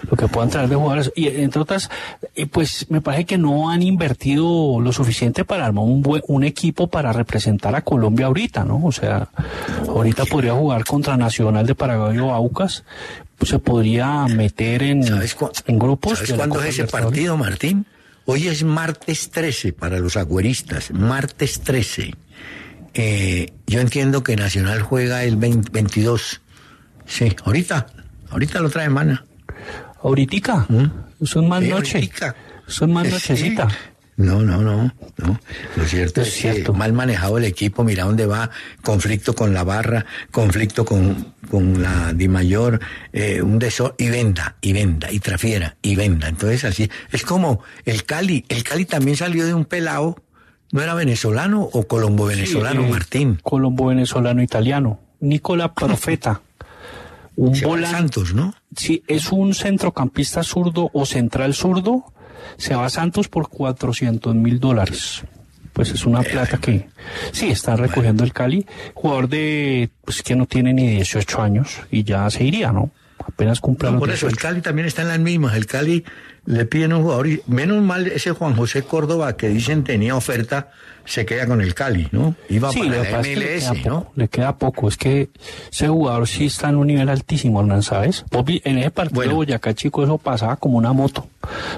lo que puedan traer de jugadores. Y entre otras, eh, pues me parece que no han invertido lo suficiente para armar un, buen, un equipo para representar a Colombia ahorita, ¿no? O sea, ahorita podría jugar contra Nacional de Paraguay o Aucas, pues se podría meter en, en grupos. ¿Sabes cuándo es ese partido, Martín? Hoy es martes 13 para los agüeristas, martes 13. Eh, yo entiendo que Nacional juega el 22. Sí, ahorita, ahorita lo trae mana. Ahorita. ¿Mm? Son más noche. Son más nochecita. No, no, no, no. Lo cierto es, que mal manejado el equipo, mira dónde va, conflicto con la barra, conflicto con, con la Di Mayor, eh, un desorden, y venda, y venda, y trafiera, y venda. Entonces así, es como el Cali, el Cali también salió de un pelado, ¿no era venezolano o colombo venezolano, eh, Martín? Colombo venezolano italiano, Nicola Profeta. Un Santos, ¿no? Sí, es un centrocampista zurdo o central zurdo. Se va a Santos por 400 mil dólares. Pues es una plata que sí está recogiendo el Cali. Jugador de, pues que no tiene ni 18 años y ya se iría, ¿no? Apenas cumple Por eso, el Cali también está en las mismas. El Cali le piden un jugador y menos mal ese Juan José Córdoba que dicen tenía oferta se queda con el Cali, ¿no? Iba sí, para la MLS, ¿no? le queda poco, es que ese jugador sí está en un nivel altísimo, Hernán, ¿sabes? en ese partido de Boyacá, chico, eso pasaba como una moto.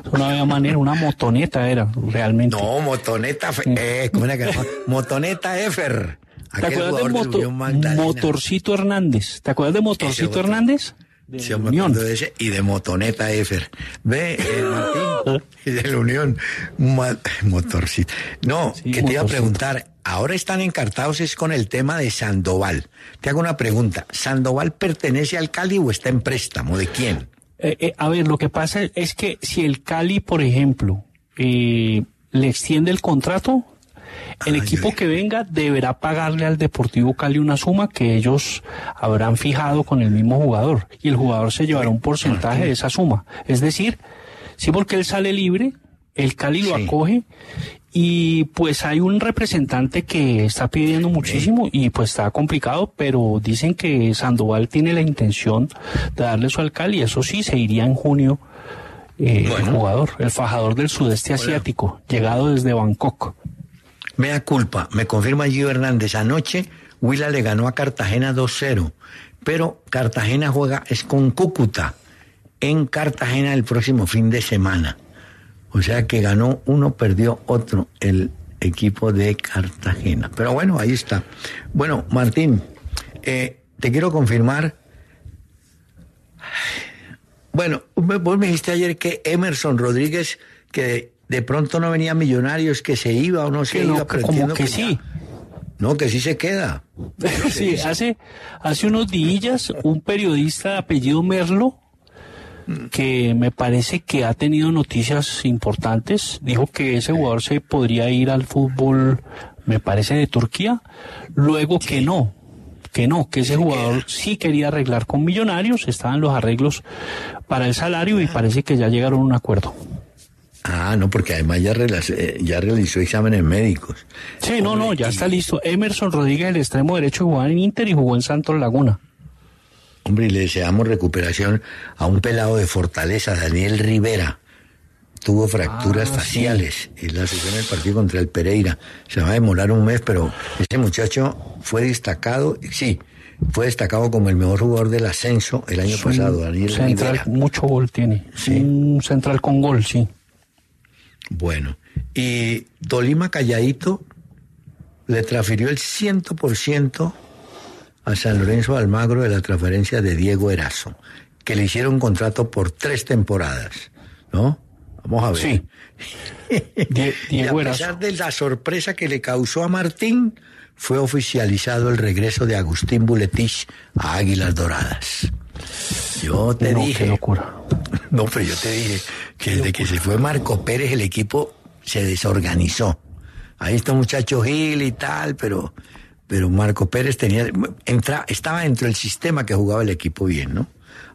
Eso no había manera, una motoneta era, realmente. No, motoneta, eh, ¿cómo era que Motoneta Efer. ¿Te acuerdas de Motorcito Hernández? ¿Te acuerdas de Motorcito Hernández? De Unión. De ese, y de Motoneta Efer. Ve, eh, Martín, y de la Unión, motorcito. No, que te iba a preguntar, ahora están encartados es con el tema de Sandoval. Te hago una pregunta, ¿Sandoval pertenece al Cali o está en préstamo? ¿De quién? Eh, eh, a ver, lo que pasa es que si el Cali, por ejemplo, le extiende el contrato, el equipo que venga deberá pagarle al Deportivo Cali una suma que ellos habrán fijado con el mismo jugador. Y el jugador se llevará un porcentaje de esa suma. Es decir, sí porque él sale libre, el Cali lo acoge y pues hay un representante que está pidiendo muchísimo y pues está complicado, pero dicen que Sandoval tiene la intención de darle eso al Cali, eso sí, se iría en junio eh, el jugador, el fajador del sudeste asiático, llegado desde Bangkok. Mea culpa, me confirma Gio Hernández. Anoche Huila le ganó a Cartagena 2-0, pero Cartagena juega es con Cúcuta en Cartagena el próximo fin de semana. O sea que ganó uno, perdió otro el equipo de Cartagena. Pero bueno, ahí está. Bueno, Martín, eh, te quiero confirmar. Bueno, vos me dijiste ayer que Emerson Rodríguez, que de pronto no venía Millonarios, que se iba o no se iba, como que, sí. No, que sí se queda. sí, hace, hace unos días un periodista de apellido Merlo que me parece que ha tenido noticias importantes. Dijo que ese jugador se podría ir al fútbol, me parece, de Turquía. Luego que no, que no, que ese jugador sí quería arreglar con Millonarios, estaban los arreglos para el salario y parece que ya llegaron a un acuerdo. Ah, no, porque además ya, eh, ya realizó exámenes médicos. Sí, no, no, ya está listo. Emerson Rodríguez, el extremo derecho, jugó en Inter y jugó en Santos Laguna. Hombre, y le deseamos recuperación a un pelado de Fortaleza, Daniel Rivera. Tuvo fracturas ah, faciales y la sesión del partido contra el Pereira. Se va a demorar un mes, pero ese muchacho fue destacado, sí, fue destacado como el mejor jugador del ascenso el año pasado, Daniel central, Mucho gol tiene. Sí. Un central con gol, sí. Bueno, y Tolima Calladito le transfirió el ciento por ciento a San Lorenzo Almagro de la transferencia de Diego Erazo, que le hicieron contrato por tres temporadas, ¿no? Vamos a ver. Sí. Diego y a pesar de la sorpresa que le causó a Martín, fue oficializado el regreso de Agustín Buletich a Águilas Doradas. Yo te dije. Qué locura. No, pero yo te dije que desde que se fue Marco Pérez el equipo se desorganizó. Ahí está un muchacho Gil y tal, pero pero Marco Pérez tenía entra, estaba dentro del sistema que jugaba el equipo bien, ¿no?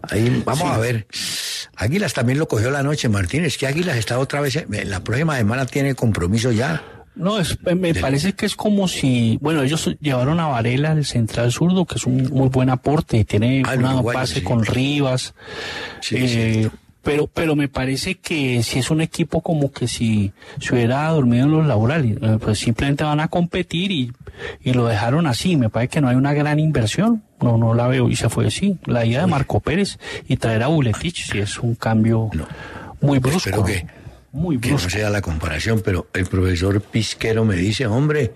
Ahí vamos a ver. Águilas también lo cogió la noche, Martínez, que Águilas está otra vez, la próxima semana tiene compromiso ya. No, es, me parece que es como si, bueno, ellos llevaron a Varela, el central zurdo, que es un muy buen aporte, y tiene ah, una base con Rivas. Eh, pero, pero me parece que si es un equipo como que si se hubiera dormido en los laborales, eh, pues simplemente van a competir y, y lo dejaron así. Me parece que no hay una gran inversión. No, no la veo y se fue así. La idea de Marco Pérez y traer a Buletich si es un cambio muy brusco. Espero que, muy brusco. que no sea la comparación, pero el profesor Pisquero me dice, hombre,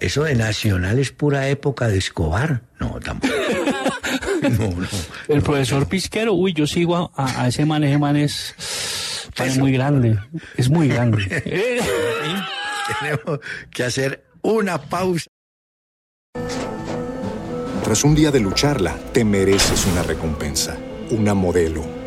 eso de Nacional es pura época de Escobar. No, tampoco. no, no, el profesor Pisquero, uy, yo sigo a, ese man, ese man es, muy grande, es muy grande. Tenemos que hacer una pausa. Tras un día de lucharla, te mereces una recompensa, una modelo,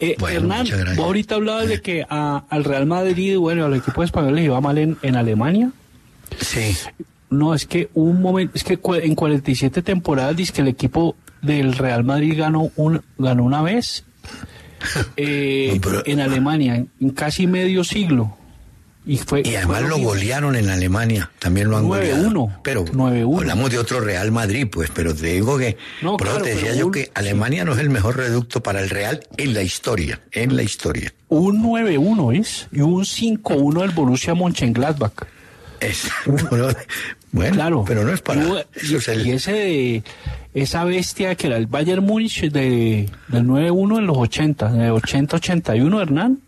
Eh, Hernán, vos ahorita hablabas de que al Real Madrid, bueno, al equipo español le iba mal en, en Alemania. Sí. No, es que un momento, es que en 47 temporadas dice que el equipo del Real Madrid ganó, un, ganó una vez eh, en Alemania, en casi medio siglo. Y, fue, y además lo golearon en Alemania, también lo han 9 goleado. Pero 9 hablamos de otro Real Madrid, pues, pero te digo que, no, te decía yo que Alemania no es el mejor reducto para el Real en la historia, en la historia. Un 9-1 es, y un 5-1 del Borussia Mönchengladbach. Es, bueno, claro, pero no es para... Y, y ese de esa bestia que era el Bayern Múnich de, del 9-1 en los 80, de 80-81, Hernán.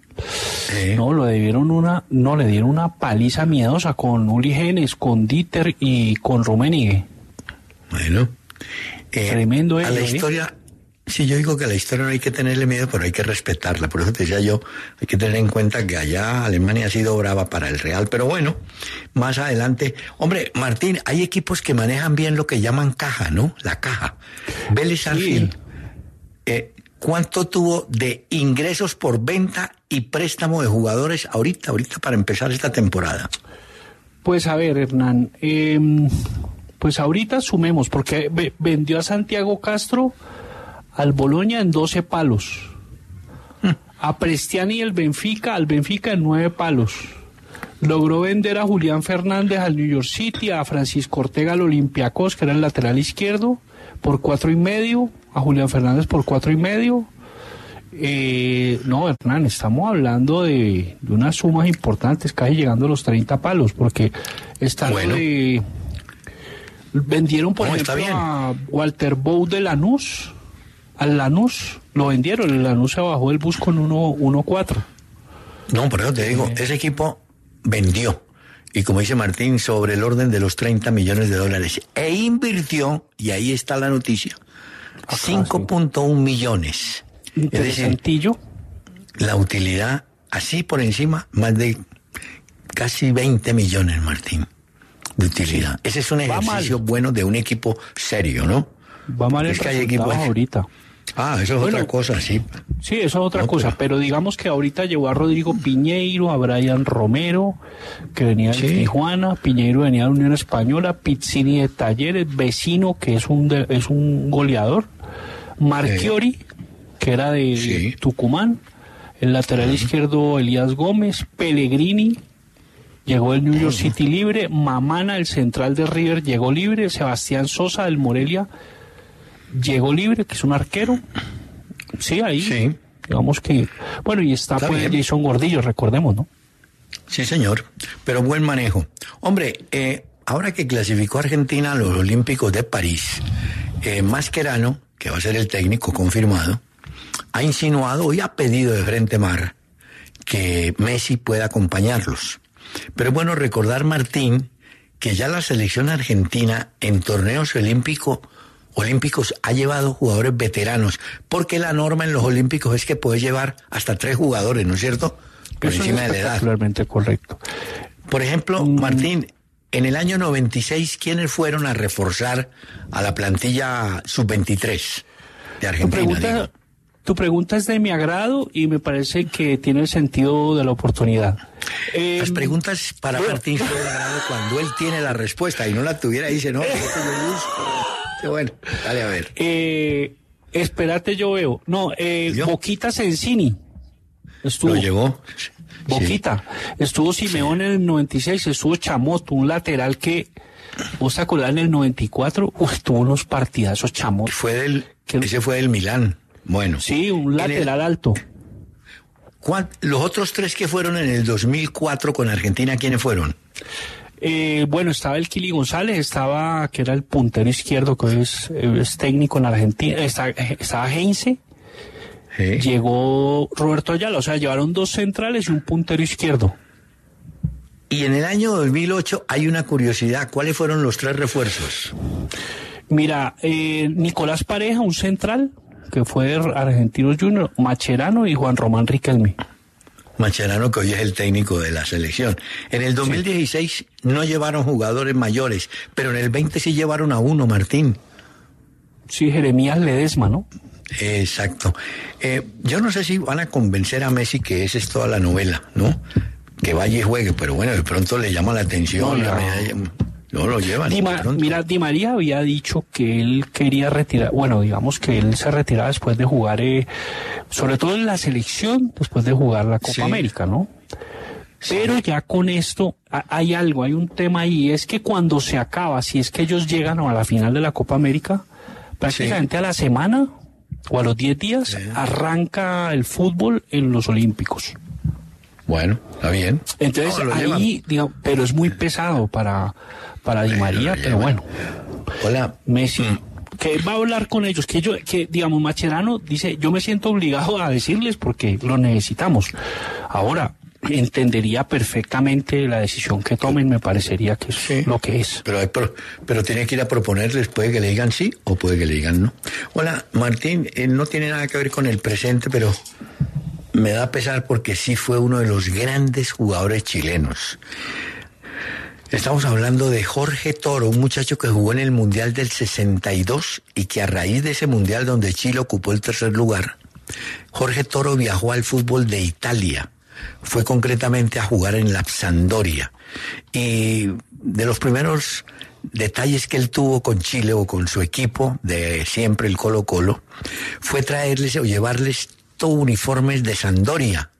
No, lo dieron una, no, le dieron una paliza miedosa con Uli Genes, con Dieter y con Rummenigge. Bueno. Eh, Tremendo A la ¿eh? historia, Sí, yo digo que a la historia no hay que tenerle miedo, pero hay que respetarla. Por eso te decía yo, hay que tener en cuenta que allá Alemania ha sido brava para el Real. Pero bueno, más adelante. Hombre, Martín, hay equipos que manejan bien lo que llaman caja, ¿no? La caja. Vélez sí. Eh, ¿Cuánto tuvo de ingresos por venta y préstamo de jugadores ahorita, ahorita para empezar esta temporada? Pues a ver, Hernán, em, pues ahorita sumemos, porque vendió a Santiago Castro al Boloña en 12 palos. A Prestiani y el Benfica, al Benfica en 9 palos. Logró vender a Julián Fernández al New York City, a Francisco Ortega al Olympiacos, que era el lateral izquierdo, por cuatro y medio, a Julián Fernández por cuatro y medio. Eh, no, Hernán, estamos hablando de, de, unas sumas importantes, casi llegando a los 30 palos, porque está Bueno. de- vendieron, por No, está ejemplo, bien. a Walter Bow de Lanús, al Lanús, lo vendieron, el Lanús se bajó del bus con 1-4. No, por eso te digo, ese equipo vendió. Y como dice Martín, sobre el orden de los 30 millones de dólares. E invirtió, y ahí está la noticia, 5.1 millones. Es decir, Interesantillo. la utilidad, así por encima, más de casi 20 millones, Martín, de utilidad. Ese es un ejercicio bueno de un equipo serio, ¿no? Va mal el Es que hay equipos- ahorita. Ah, eso es Bueno, otra cosa, sí. Sí, eso es otra No, cosa, pero- pero digamos que ahorita llevó a Rodrigo Piñeiro, a Brian Romero, que venía de Sí. Tijuana, Piñeiro venía de Unión Española, Pizzini de Talleres, Vecino, que es un de- es un goleador, Marchiori, que era de Sí. Tucumán, el lateral izquierdo Elías Gómez, Pellegrini, llegó el New York City libre, Mamana, el central de River, llegó libre, Sebastián Sosa del Morelia, llegó libre, que es un arquero. Sí, ahí. Sí. Digamos que. Bueno, y está, Está pues. Jason Gordillo, recordemos, ¿no? Sí, señor, pero buen manejo. Hombre, eh, ahora que clasificó Argentina a los Olímpicos de París, eh, Mascherano, que va a ser el técnico confirmado, ha insinuado y ha pedido de frente mar que Messi pueda acompañarlos. Pero es bueno recordar, Martín, que ya la selección argentina en torneos olímpicos olímpicos ha llevado jugadores veteranos, porque la norma en los olímpicos es que puedes llevar hasta tres jugadores, ¿no es cierto? Por Eso encima es de la edad. correcto. Por ejemplo, Mm. Martín, en el año 96, ¿quiénes fueron a reforzar a la plantilla sub-23 de Argentina? pregunta? Tu pregunta es de mi agrado y me parece que tiene el sentido de la oportunidad. Eh, Las preguntas para bueno. Martín son de agrado cuando él tiene la respuesta y no la tuviera, dice, no, yo bueno, dale a ver. eh, espérate, yo veo. No, eh, ¿Yo? Boquita Sensini. Estuvo. Lo llevó. Boquita. Estuvo Simeón en el 96, estuvo Chamoto, un lateral que, vos te acordás en el 94, Uf, tuvo unos partidazos. Chamoto. Fue del, ese fue del Milán. Bueno. Sí, un el- lateral alto. ¿cuán- los otros tres que fueron en el 2004 con Argentina, ¿quiénes fueron? Eh, bueno, estaba el Kili González, estaba, que era el puntero izquierdo, que es, es técnico en Argentina, está- estaba Heinze, Sí. llegó Roberto Ayala, o sea, llevaron dos centrales y un puntero izquierdo. Y en el año 2008 hay una curiosidad. ¿Cuáles fueron los tres refuerzos? Mira, eh, Nicolás Pareja, un central, que fue Argentinos Junior, Macherano y Juan Román Riquelme. Macherano, que hoy es el técnico de la selección. En el 2016 no llevaron jugadores mayores, pero en el 20 sí llevaron a uno, Martín. Sí, Jeremías Ledesma, ¿no? Exacto. Eh, yo no sé si van a convencer a Messi que esa es toda la novela, ¿no? Que vaya y juegue, pero bueno, de pronto le llama la atención. No, la no. medalla- no lo llevan. Di mira, Di María había dicho que él quería retirar, bueno, digamos que él se retiraba después de jugar, eh, sobre todo en la selección, después de jugar la Copa Sí. América, ¿no? Pero ya con esto ha- hay algo, hay un tema ahí, es que cuando se acaba, si es que ellos llegan a la final de la Copa América, prácticamente a la semana o a los 10 días arranca el fútbol en los Olímpicos. Bueno, está bien. Entonces No, ahí, digamos, pero es muy pesado para, para Di María, pero llevan. bueno. Hola. Messi, Mm. que va a hablar con ellos, que yo, que digamos, Macherano dice, yo me siento obligado a decirles porque lo necesitamos. Ahora, entendería perfectamente la decisión que tomen, me parecería que es Sí. lo que es. Pero, hay pro- pero tiene que ir a proponerles, puede que le digan sí o puede que le digan no. Hola, Martín, eh, no tiene nada que ver con el presente, pero me da pesar porque sí fue uno de los grandes jugadores chilenos. Estamos hablando de Jorge Toro, un muchacho que jugó en el Mundial del 62 y que a raíz de ese Mundial donde Chile ocupó el tercer lugar, Jorge Toro viajó al fútbol de Italia. Fue concretamente a jugar en la Sampdoria. Y de los primeros detalles que él tuvo con Chile o con su equipo de siempre el Colo Colo fue traerles o llevarles uniformes de Sandoria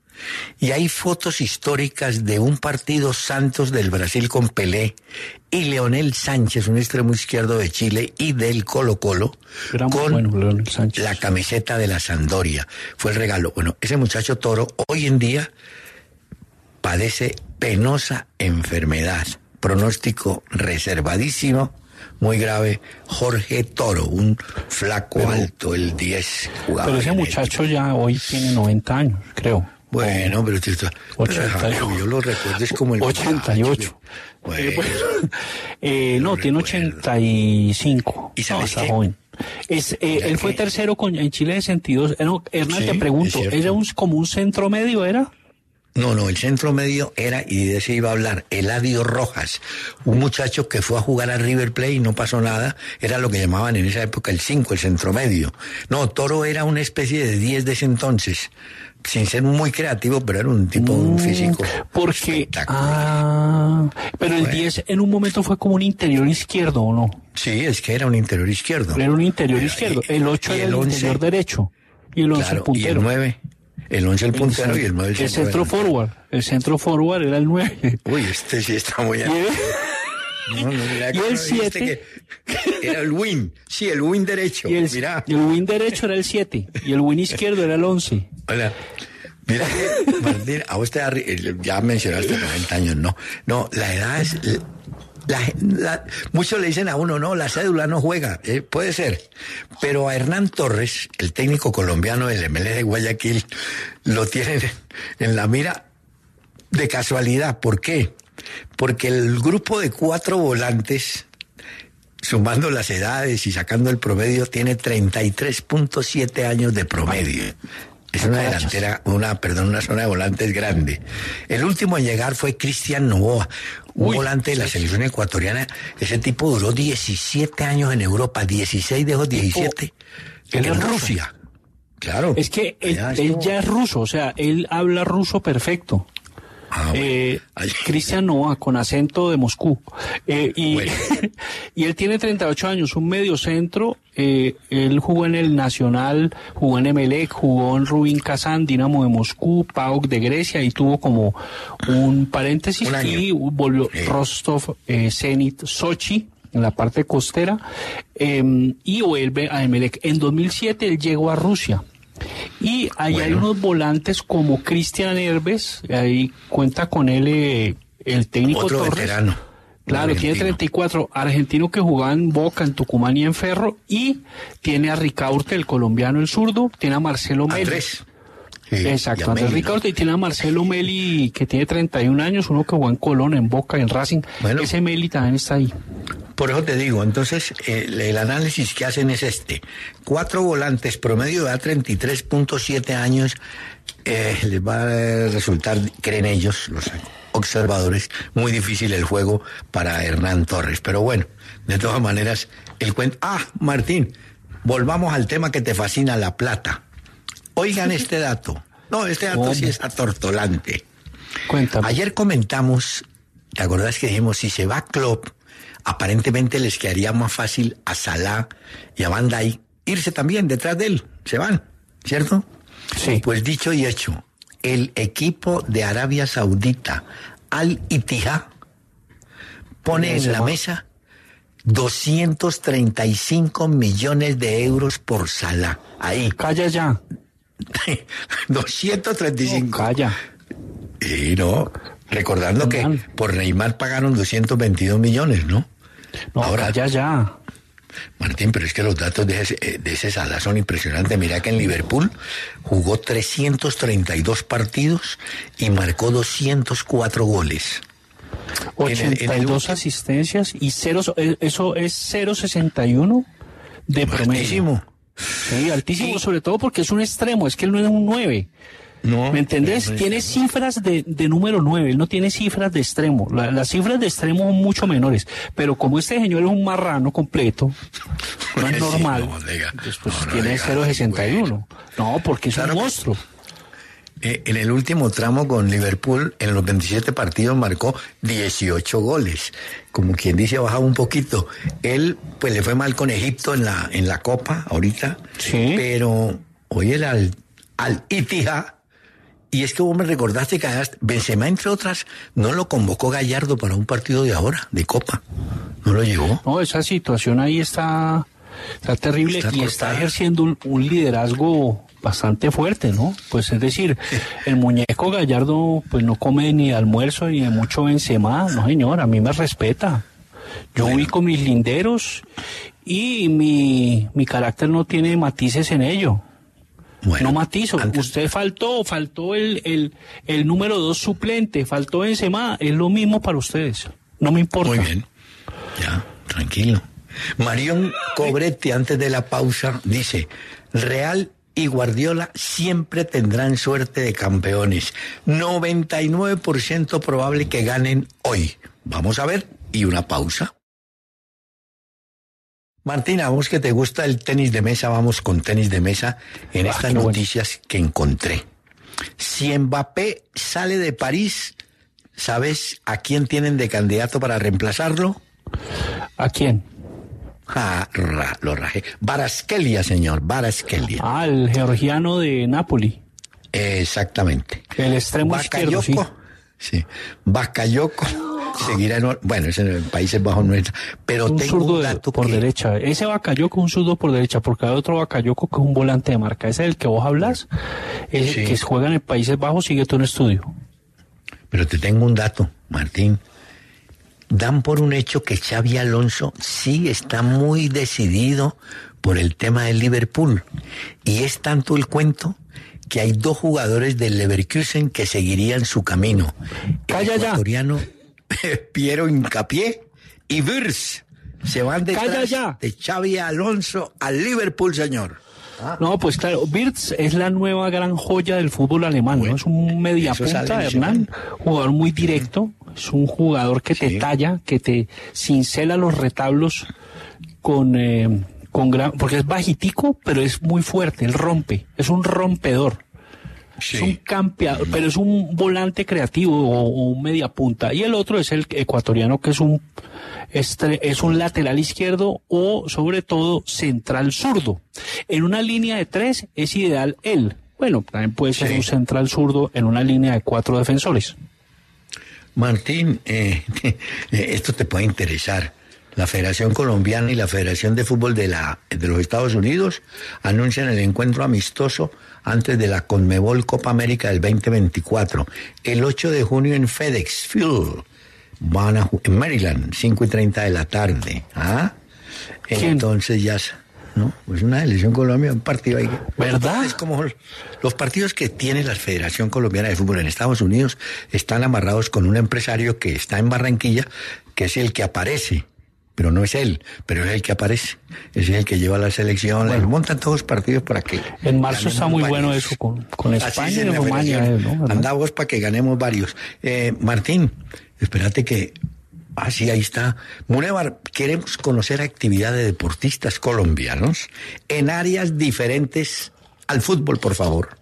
Y hay fotos históricas de un partido Santos del Brasil con Pelé y Leonel Sánchez, un extremo izquierdo de Chile y del Colo Colo, con la camiseta de la Sandoria. Fue el regalo. Bueno, ese muchacho Toro hoy en día padece penosa enfermedad. Pronóstico reservadísimo muy grave, Jorge Toro, un flaco alto, el 10 jugador. Pero ese muchacho ya hoy tiene 90 años, creo. Bueno, pero, yo lo recuerdo es como el 88. Eh, no, tiene 85. ¿Y sabes no, joven. Es, eh, él fue tercero con, en Chile de sentidos. Eh, Hernán, te pregunto, ¿era un, como un centro medio, era? No, no, el centro medio era, y de ese iba a hablar, Eladio Rojas, un muchacho que fue a jugar a River Plate y no pasó nada, era lo que llamaban en esa época el 5, el centro medio. No, Toro era una especie de 10 de ese entonces, sin ser muy creativo, pero era un tipo, un mm, físico. Porque, ah, pero el 10 en un momento fue como un interior izquierdo, ¿o no? Sí, es que era un interior izquierdo. Era un interior izquierdo, el 8 era el, interior derecho. Y el 11 el puntero. Y el 9 el 11 el puntero y el 9 el, el centro forward. El centro forward era el 9. Uy, este sí está muy No, no, mira, y el 7 era el win, sí, el win derecho. Y el, mira. Y el win derecho era el 7 y el win izquierdo era el 11. Hola. Mira, Martín, a usted ya mencionaste 90 años, no. No, la edad es la, muchos le dicen a uno, no, la cédula no juega, eh, puede ser. Pero a Hernán Torres, el técnico colombiano del MLE de Guayaquil, lo tienen en la mira de casualidad. ¿Por qué? Porque el grupo de cuatro volantes, sumando las edades y sacando el promedio, tiene 33.7 años de promedio. Es una delantera, una, perdón, una zona de volantes grande. El último en llegar fue Cristian Novoa, un volante de la selección ecuatoriana. Ese tipo duró 17 años en Europa, 16 de esos 17 en Rusia. Claro. Es que él, ya es ruso, o sea, él habla ruso perfecto. Ah, eh, Cristian Noah, con acento de Moscú. Eh, y, y él tiene 38 años, un medio centro. Eh, él jugó en el Nacional, jugó en Emelec, jugó en Rubin Kazan, Dinamo de Moscú, PAOK de Grecia y tuvo como un paréntesis y volvió Rostov, Zenit, Sochi en la parte costera em, y vuelve a Emelec. En 2007 él llegó a Rusia y ahí hay unos volantes como Cristian Herbes, ahí cuenta con él eh, el técnico Otro Torres. Veterano. Claro, tiene 34, argentino que jugaba en Boca, en Tucumán y en Ferro, y tiene a Ricaurte, el colombiano, el zurdo, tiene a Marcelo Exacto, Andrés Ricaurte, y tiene a Marcelo Meli, que tiene 31 años, uno que jugó en Colón, en Boca, en Racing. Ese Meli también está ahí. Por eso te digo, entonces el, análisis que hacen es este. Cuatro volantes, promedio de edad 33.7 años, eh, les va a resultar, creen ellos, los observadores, muy difícil el juego para Hernán Torres. Pero bueno, de todas maneras, el cuento... Ah, Martín, volvamos al tema que te fascina, la plata. Oigan este dato. No, este dato sí es atortolante. Cuéntame. Ayer comentamos, ¿te acordás que dijimos, si se va Klopp, aparentemente les quedaría más fácil a Salah y a Van Dijk irse también detrás de él. Se van, ¿cierto? Sí. Pues dicho y hecho, el equipo de Arabia Saudita, Al Ittihad, pone en la mesa 235 millones de euros por Salah. Ahí. Calla ya. 235. calla. Y no, recordando que por Neymar pagaron 222 millones, ¿no? No, Ahora, ya, ya. Martín, pero es que los datos de ese, eh, de ese Salah son impresionantes. Mira que en Liverpool jugó 332 partidos y marcó 204 goles. 82 asistencias y cero, eh, eso es 0.61 de promedio. Sí, altísimo, sobre todo porque es un extremo, es que él no es un 9. ¿Me entendés? tiene cifras de, de, número 9, él no tiene cifras de extremo. las cifras de extremo son mucho menores. Pero como este señor es un marrano completo, no es normal. después tiene 0,61. No, porque es un monstruo. Eh, en el último tramo con Liverpool, en los 27 partidos, marcó 18 goles. Como quien dice, ha bajado un poquito. Él, pues le fue mal con Egipto en la, en la Copa, ahorita. Sí. Pero, oye, al, al Itihad Y es que vos me recordaste que Benzema, entre otras, no lo convocó Gallardo para un partido de ahora, de Copa. No lo llevó. No, esa situación ahí está, está terrible y está ejerciendo un, liderazgo bastante fuerte, ¿no? Pues es decir, el muñeco Gallardo pues no come ni almuerzo ni de mucho Benzema, no señor, a mí me respeta. Yo ubico mis linderos y mi, mi carácter no tiene matices en ello no matizo. Usted faltó, faltó el, el, el número dos suplente, faltó Benzema, es lo mismo para ustedes. No me importa. Muy bien. Ya, tranquilo. Marión Cobretti, antes de la pausa, dice, Real y Guardiola siempre tendrán suerte de campeones. 99% probable que ganen hoy. Vamos a ver y una pausa. Martina, vos que te gusta el tenis de mesa, vamos con tenis de mesa en ah, estas noticias que encontré. Si Mbappé sale de París, ¿sabes a quién tienen de candidato para reemplazarlo? ¿A quién? Ah, lo rajé. Baraskelia, señor, Baraskelia. Ah, el georgiano de Napoli. Exactamente. El extremo izquierdo, sí. Sí. seguirá en, bueno, es en el Países Bajos nuestra, pero un tengo un dato por derecha. Ese Bakayoko un zurdo por derecha, porque hay otro Bakayoko que es un volante de marca. Ese es el que vos hablas, el que juega en el Países Bajos, sigue todo un estudio. Pero te tengo un dato, Martín. Dan por un hecho que Xavi Alonso sí está muy decidido por el tema del Liverpool. Y es tanto el cuento que hay dos jugadores del Leverkusen que seguirían su camino. Calla el ecuatoriano Piero Incapié y Virs se van detrás de Xavi Alonso al Liverpool, señor. Ah. No, pues claro, Wirtz es la nueva gran joya del fútbol alemán, ¿no? Es un mediapunta, Hernán, jugador muy directo, es un jugador que te talla, que te cincela los retablos con, eh, con gran, porque es bajitico, pero es muy fuerte, él rompe, es un rompedor. Es un campeador, pero es un volante creativo o, un media punta. Y el otro es el ecuatoriano, que es un, es un lateral izquierdo o, sobre todo, central zurdo. En una línea de tres es ideal él. Bueno, también puede ser un central zurdo en una línea de cuatro defensores. Martín, eh, esto te puede interesar. La Federación Colombiana y la Federación de Fútbol de, la, de los Estados Unidos anuncian el encuentro amistoso antes de la Conmebol Copa América del 2024. El 8 de junio en FedEx Field. Van a en Maryland, 5 y 30 de la tarde. ¿Ah? Entonces ya... ¿no? Pues una elección Colombia, un partido ahí. ¿Verdad? Es como los partidos que tiene la Federación Colombiana de Fútbol en Estados Unidos están amarrados con un empresario que está en Barranquilla, que es el que aparece pero no es él, pero es el que aparece, es el que lleva la selección, bueno. montan todos los partidos para que... En marzo está muy bueno eso con, con España y Rumania. ¿no? Andamos para que ganemos varios. Eh, Martín, espérate que... Ah, sí, ahí está. Munevar, queremos conocer actividad de deportistas colombianos en áreas diferentes al fútbol, por favor.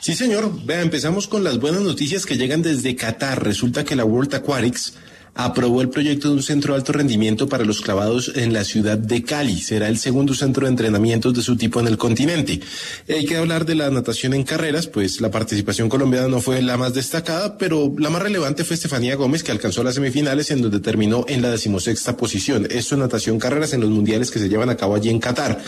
Sí, señor. Vea, empezamos con las buenas noticias que llegan desde Qatar. Resulta que la World Aquatics aprobó el proyecto de un centro de alto rendimiento para los clavados en la ciudad de Cali. Será el segundo centro de entrenamientos de su tipo en el continente. Hay que hablar de la natación en carreras, pues la participación colombiana no fue la más destacada, pero la más relevante fue Estefanía Gómez, que alcanzó las semifinales en donde terminó en la decimosexta posición. Esto en natación carreras en los mundiales que se llevan a cabo allí en Qatar.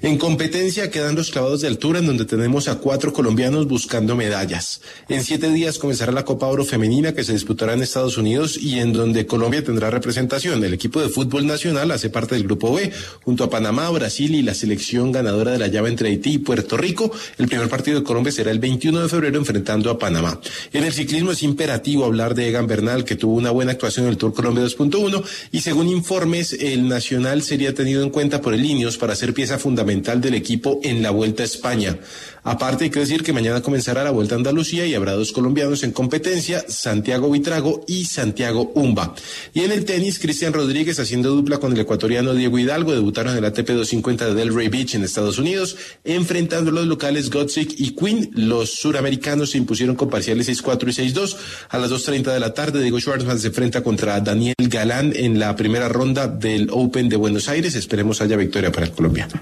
En competencia quedan los clavados de altura, en donde tenemos a cuatro colombianos buscando medallas. En siete días comenzará la Copa Oro Femenina que se disputará en Estados Unidos y en donde Colombia tendrá representación. El equipo de fútbol nacional hace parte del Grupo B, junto a Panamá, Brasil y la selección ganadora de la llave entre Haití y Puerto Rico. El primer partido de Colombia será el 21 de febrero enfrentando a Panamá. En el ciclismo es imperativo hablar de Egan Bernal, que tuvo una buena actuación en el Tour Colombia 2.1 y según informes, el Nacional sería tenido en cuenta por el Linios para ser pieza fundamental del equipo en la Vuelta a España. Aparte, hay que decir que mañana comenzará la Vuelta a Andalucía y habrá dos colombianos en competencia, Santiago Vitrago y Santiago Umba. Y en el tenis, Cristian Rodríguez haciendo dupla con el ecuatoriano Diego Hidalgo debutaron en el ATP 250 de Delray Beach en Estados Unidos, enfrentando a los locales Gotzik y Quinn. Los suramericanos se impusieron con parciales 6-4 y 6-2. A las 2.30 de la tarde, Diego Schwartzman se enfrenta contra Daniel Galán en la primera ronda del Open de Buenos Aires. Esperemos haya victoria para el colombiano.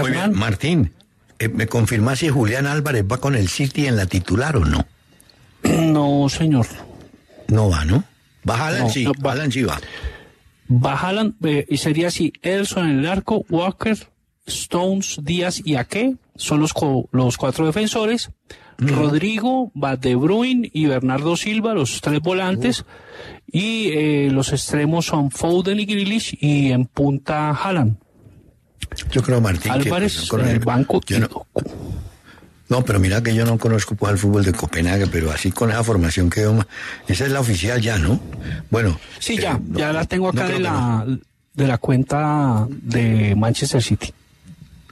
Muy bien, Martín. Eh, ¿me confirma si Julián Álvarez va con el City en la titular o no? No, señor. No va, ¿no? Va Haaland, No, sí, no, va. Haaland sí va. Va Haaland, eh, y sería así, Ederson en el arco, Walker, Stones, Díaz y Ake, son los, co- los cuatro defensores. Rodrigo, va De Bruyne y Bernardo Silva, los tres volantes. Y eh, los extremos son Foden y Grealish y en punta Haaland. Yo creo, Martín, que, Álvarez pues, no en el banco. yo no, no, pero mira que yo no conozco pues, el fútbol de Copenhague, pero así con esa formación que esa es la oficial ya, ¿no? Bueno. Sí, eh, ya, no- ya la tengo acá de la, de la cuenta de Manchester City.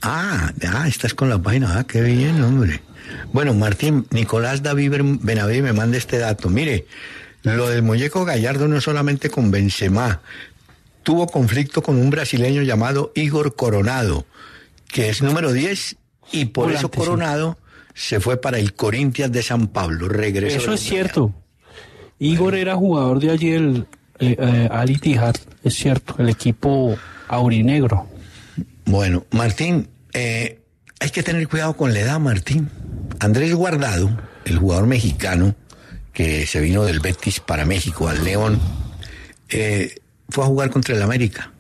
Ah, ah, estás con la página. Ah, qué bien, hombre. Bueno, Martín, Nicolás David Benavides me manda este dato. Mire, lo del muñeco Gallardo no es solamente con Benzema. Tuvo conflicto con un brasileño llamado Igor Coronado, que es número 10, y por Volante, eso sí. Coronado se fue para el Corinthians de San Pablo. Regresó. Eso es cierto. Igor era jugador de allí el eh, eh, Al Ittihad, es cierto, el equipo aurinegro. Bueno, Martín, eh, hay que tener cuidado con la edad, Martín. Andrés Guardado, el jugador mexicano que se vino del Betis para México, al León, eh, fue a jugar contra el América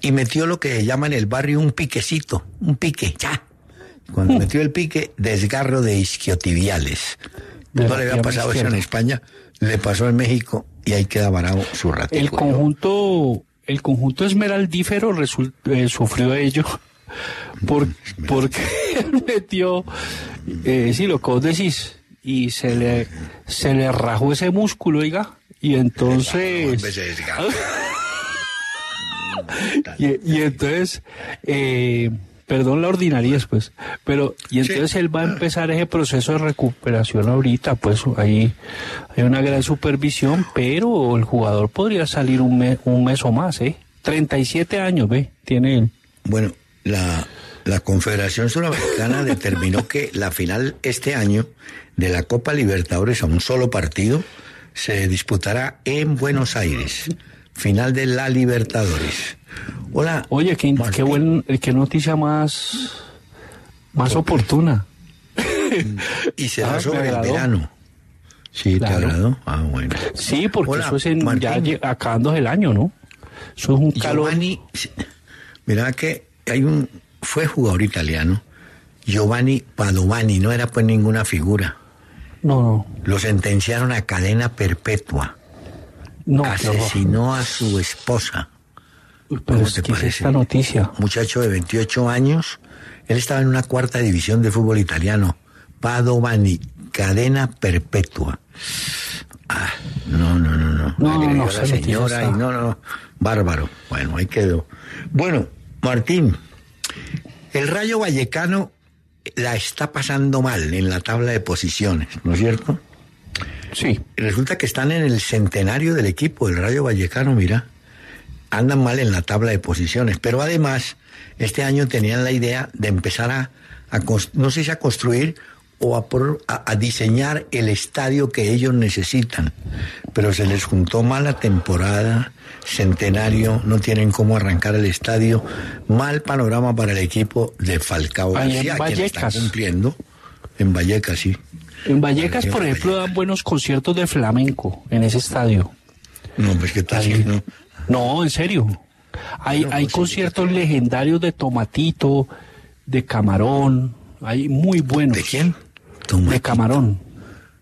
y metió lo que llama en el barrio un piquecito, un pique, ya. Cuando metió el pique, desgarro de isquiotibiales. De no le había pasado eso en. España, le pasó en México y ahí queda varado su ratito. El conjunto, el conjunto esmeraldífero eh, sufrió ello por- porque metió, eh, sí, lo que vos decís, y se le, se le rajó ese músculo, oiga, y entonces... Y, y entonces, eh, perdón la ordinariedad, pues, pero, y entonces él va a empezar ese proceso de recuperación ahorita, pues ahí hay una gran supervisión, pero el jugador podría salir un mes, un mes o más, ¿eh? 37 años, ve, tiene él. Bueno, la, la Confederación Suramericana determinó que la final este año de la Copa Libertadores a un solo partido se disputará en Buenos Aires. Final de la Libertadores. Hola. Oye, qué, qué, buen, qué noticia más, más oportuna. Y será Ah, sobre el verano. Sí, Claro. ¿te agradó? Ah, bueno. Sí, porque Hola, eso es en, ya Martín. acabándose el año, ¿no? Eso es un calor. Giovanni, mira que hay un, fue jugador italiano, Giovanni Padovani, no era pues ninguna figura. No, no, Lo sentenciaron a cadena perpetua. no. asesinó a su esposa. Pero ¿Cómo es te que parece? esta noticia. Muchacho de 28 años. Él estaba en una cuarta división de fútbol italiano. Padovani, cadena perpetua. Ah, no, no, no, no. No, no, esa la señora y no, no, bárbaro. Bueno, ahí quedó. Bueno, Martín, el Rayo Vallecano la está pasando mal en la tabla de posiciones, ¿no es cierto? Sí. Resulta que están en el centenario del equipo, el Rayo Vallecano, mira. Andan mal en la tabla de posiciones, pero además este año tenían la idea de empezar a, no sé si a construir o a, por- a- a diseñar el estadio que ellos necesitan. Pero se les juntó mala temporada, centenario, no tienen cómo arrancar el estadio, mal panorama para el equipo de Falcao en García, quien está Vallecas. cumpliendo. En Vallecas, sí. En Vallecas, por ejemplo, dan buenos conciertos de flamenco en ese estadio. No, pues qué tal, Ahí. ¿no? No, en serio. Hay, Bueno, hay pues, conciertos legendarios de Tomatito, de Camarón. Hay muy buenos. ¿De quién? De. Camarón.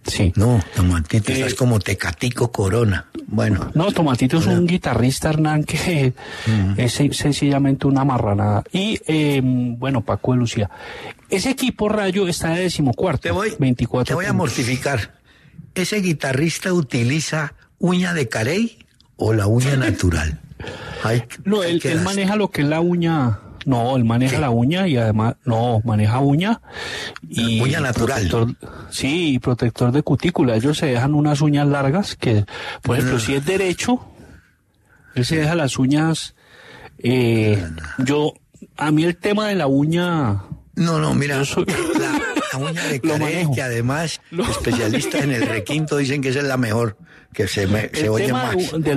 Sí. No, Tomatito, Eh, estás como Tecatico Corona. Bueno, No, Tomatito es un guitarrista, Hernán, que es sen- sencillamente una marranada. Y, eh, bueno, Paco de Lucía. Ese equipo Rayo está de decimocuarto. te voy, 24 te voy a puntos. mortificar. ¿Ese guitarrista utiliza uña de carey o la uña natural? No, él, él maneja lo que es la uña. No, él maneja ¿Qué? la uña y además, no, maneja uña y. Uña natural. protector- sí, y protector de cutícula. Ellos se dejan unas uñas largas que, por ejemplo, si es derecho, él se deja las uñas. Eh, yo, a mí el tema de la uña. No, no, mira, soy- la, la uña de Lo manejo. que además especialistas en el requinto dicen que esa es la mejor, que se, me, se oye más. de,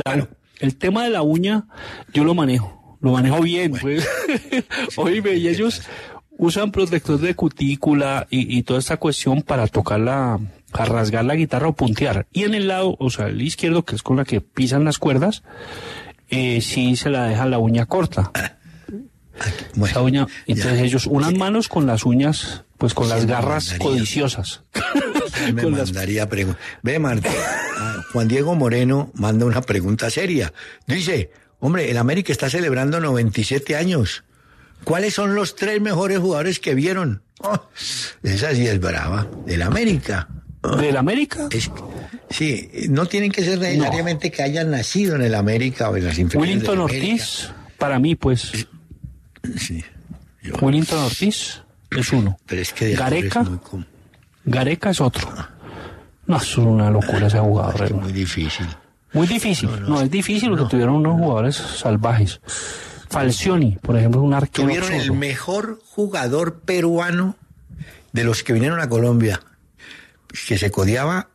el tema de la uña, yo lo manejo. Lo manejo bien, pues. Oíme, y ellos, usan protector de cutícula y, y toda esta cuestión para tocar la, a rasgar la guitarra o puntear. Y en el lado, o sea, el izquierdo, que es con la que pisan las cuerdas, eh, sí se la deja la uña corta. Bueno, Esa uña, entonces ya. ellos unas manos con las uñas, pues con Sí, las garras mandaría. codiciosas. me con las- mandaría. Ve, Martín, ah, Juan Diego Moreno manda una pregunta seria. Dice, hombre, el América está celebrando 97 años. ¿Cuáles son los tres mejores jugadores que vieron? Oh, esa sí es brava. El América. ¿Del América? Es, sí, no tienen que ser necesariamente que hayan nacido en el América o en las inferiores Willington del América. Ortiz, para mí, pues, Sí, yo- Willington Ortiz es uno. pero es que de Gareca, es Gareca es otro. No, eso es una locura ese jugador. es muy difícil. Muy difícil. No, es difícil porque tuvieron unos jugadores salvajes. Falcioni, por ejemplo, un arquero. Tuvieron el mejor jugador peruano de los que vinieron a Colombia, que se codiaba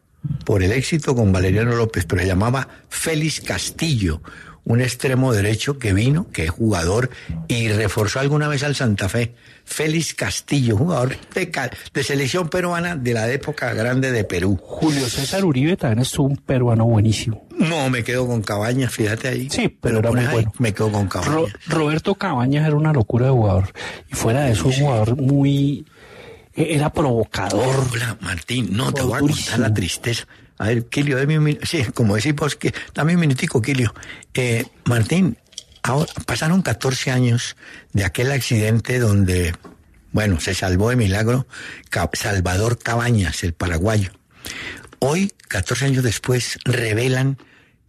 por el éxito con Valeriano López, pero se llamaba Félix Castillo, un extremo derecho que vino, que es jugador y reforzó alguna vez al Santa Fe. Félix Castillo, jugador de, de selección peruana de la época grande de Perú. Julio César Uribe también es un peruano buenísimo. No, me quedo con Cabañas, fíjate ahí. Sí, pero era muy ahí, bueno. Me quedo con Cabañas. Ro- Roberto Cabañas era una locura de jugador. Y fuera de eso, un jugador muy. e- Era provocador. Hola, Martín, no, te voy a contar la tristeza. A ver, Kilio, dame un min- Sí, como decimos que... Dame un minutico, Kilio. Eh, Martín, ahora, pasaron 14 años de aquel accidente donde, bueno, se salvó de milagro Salvador Cabañas, el paraguayo. Hoy, 14 años después, revelan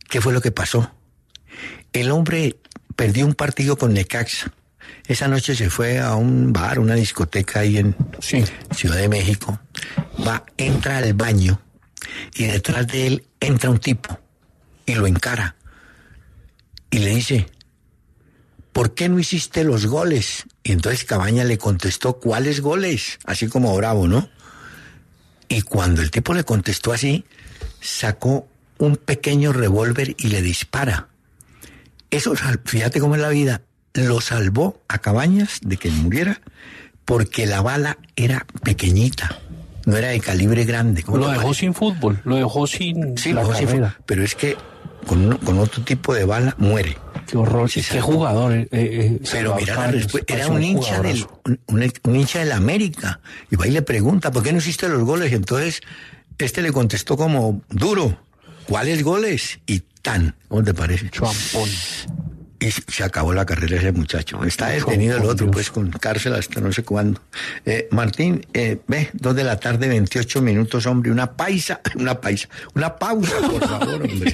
qué fue lo que pasó. El hombre perdió un partido con Necaxa. Esa noche se fue a un bar, una discoteca ahí en Sí. Ciudad de México. Va, entra al baño y detrás de él entra un tipo y lo encara y le dice, ¿por qué no hiciste los goles? Y entonces Cabaña le contestó, ¿cuáles goles? Así como bravo, ¿no? Y cuando el tipo le contestó así, sacó un pequeño revólver y le dispara. Eso, fíjate cómo es la vida, lo salvó a Cabañas de que muriera porque la bala era pequeñita, no era de calibre grande. ¿cómo Lo dejó parece? sin fútbol, lo dejó sin Sí, la lo dejó sin pero es que con, uno- con otro tipo de bala muere. Qué horror, Sí, qué jugador. eh, eh, Pero Salvador mira era un hincha del, un, un- un hincha del América. Y va y le pregunta, ¿por qué no hiciste los goles? Y entonces, este le contestó como, duro, ¿cuáles goles? Y tan, ¿cómo te parece? Champón. Y se acabó la carrera ese muchacho. Está detenido el otro, pues con cárcel hasta no sé cuándo. Eh, Martín, eh, ve, dos de la tarde, 28 minutos, hombre, una paisa, una paisa, una pausa, por favor, hombre.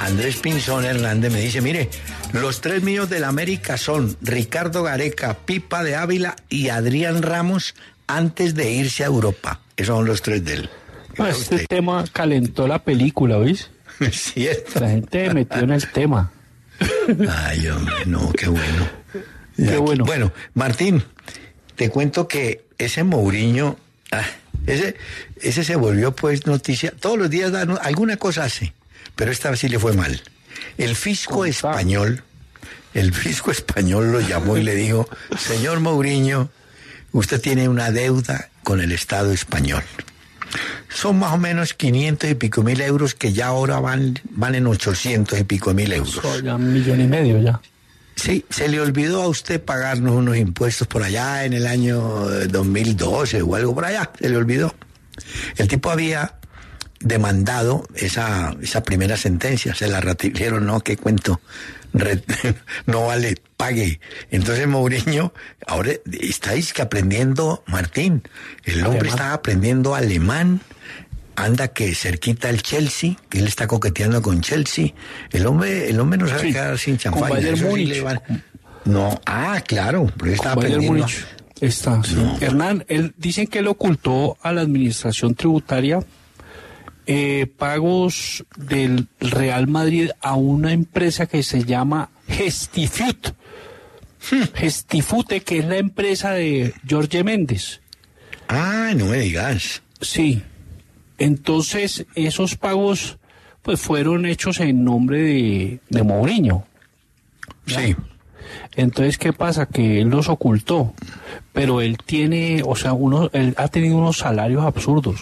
Andrés Pinzón Hernández me dice, mire, los tres míos del América son Ricardo Gareca, Pipa de Ávila y Adrián Ramos antes de irse a Europa. Esos son los tres de él. Este tema calentó la película, ¿veis? Es cierto. La gente metió en el tema. Ay, hombre, no, qué bueno. Qué bueno. Bueno, Martín, te cuento que ese Mourinho, ah, ese, ese se volvió pues noticia. Todos los días da alguna cosa hace, pero esta vez sí le fue mal. El fisco español, el fisco español lo llamó y le dijo, señor Mourinho, usted tiene una deuda con el Estado español. Son más o menos 500 y pico mil euros que ya ahora van, van en 800 y pico mil euros. Ya un millón y medio ya. Sí, se le olvidó a usted pagarnos unos impuestos por allá en el año 2012 o algo por allá, se le olvidó. El tipo había demandado esa, esa primera sentencia, se la ratificaron, no, qué cuento, no vale, pague. Entonces Mourinho, ahora estáis que aprendiendo, Martín, el hombre está aprendiendo alemán, anda que cerquita el Chelsea, que él está coqueteando con Chelsea. El hombre, el hombre no sabe quedar sin champán. No, ah, claro, pero está aprendiendo. Está, Hernán, él dicen que él ocultó a la administración tributaria eh, pagos del Real Madrid a una empresa que se llama Gestifut. Gestifute, que es la empresa de Jorge Méndez. Ah, no me digas. Sí. Entonces, esos pagos pues fueron hechos en nombre de, de Mourinho. Sí. Entonces, ¿qué pasa? Que él los ocultó, pero él tiene, o sea, uno, él ha tenido unos salarios absurdos.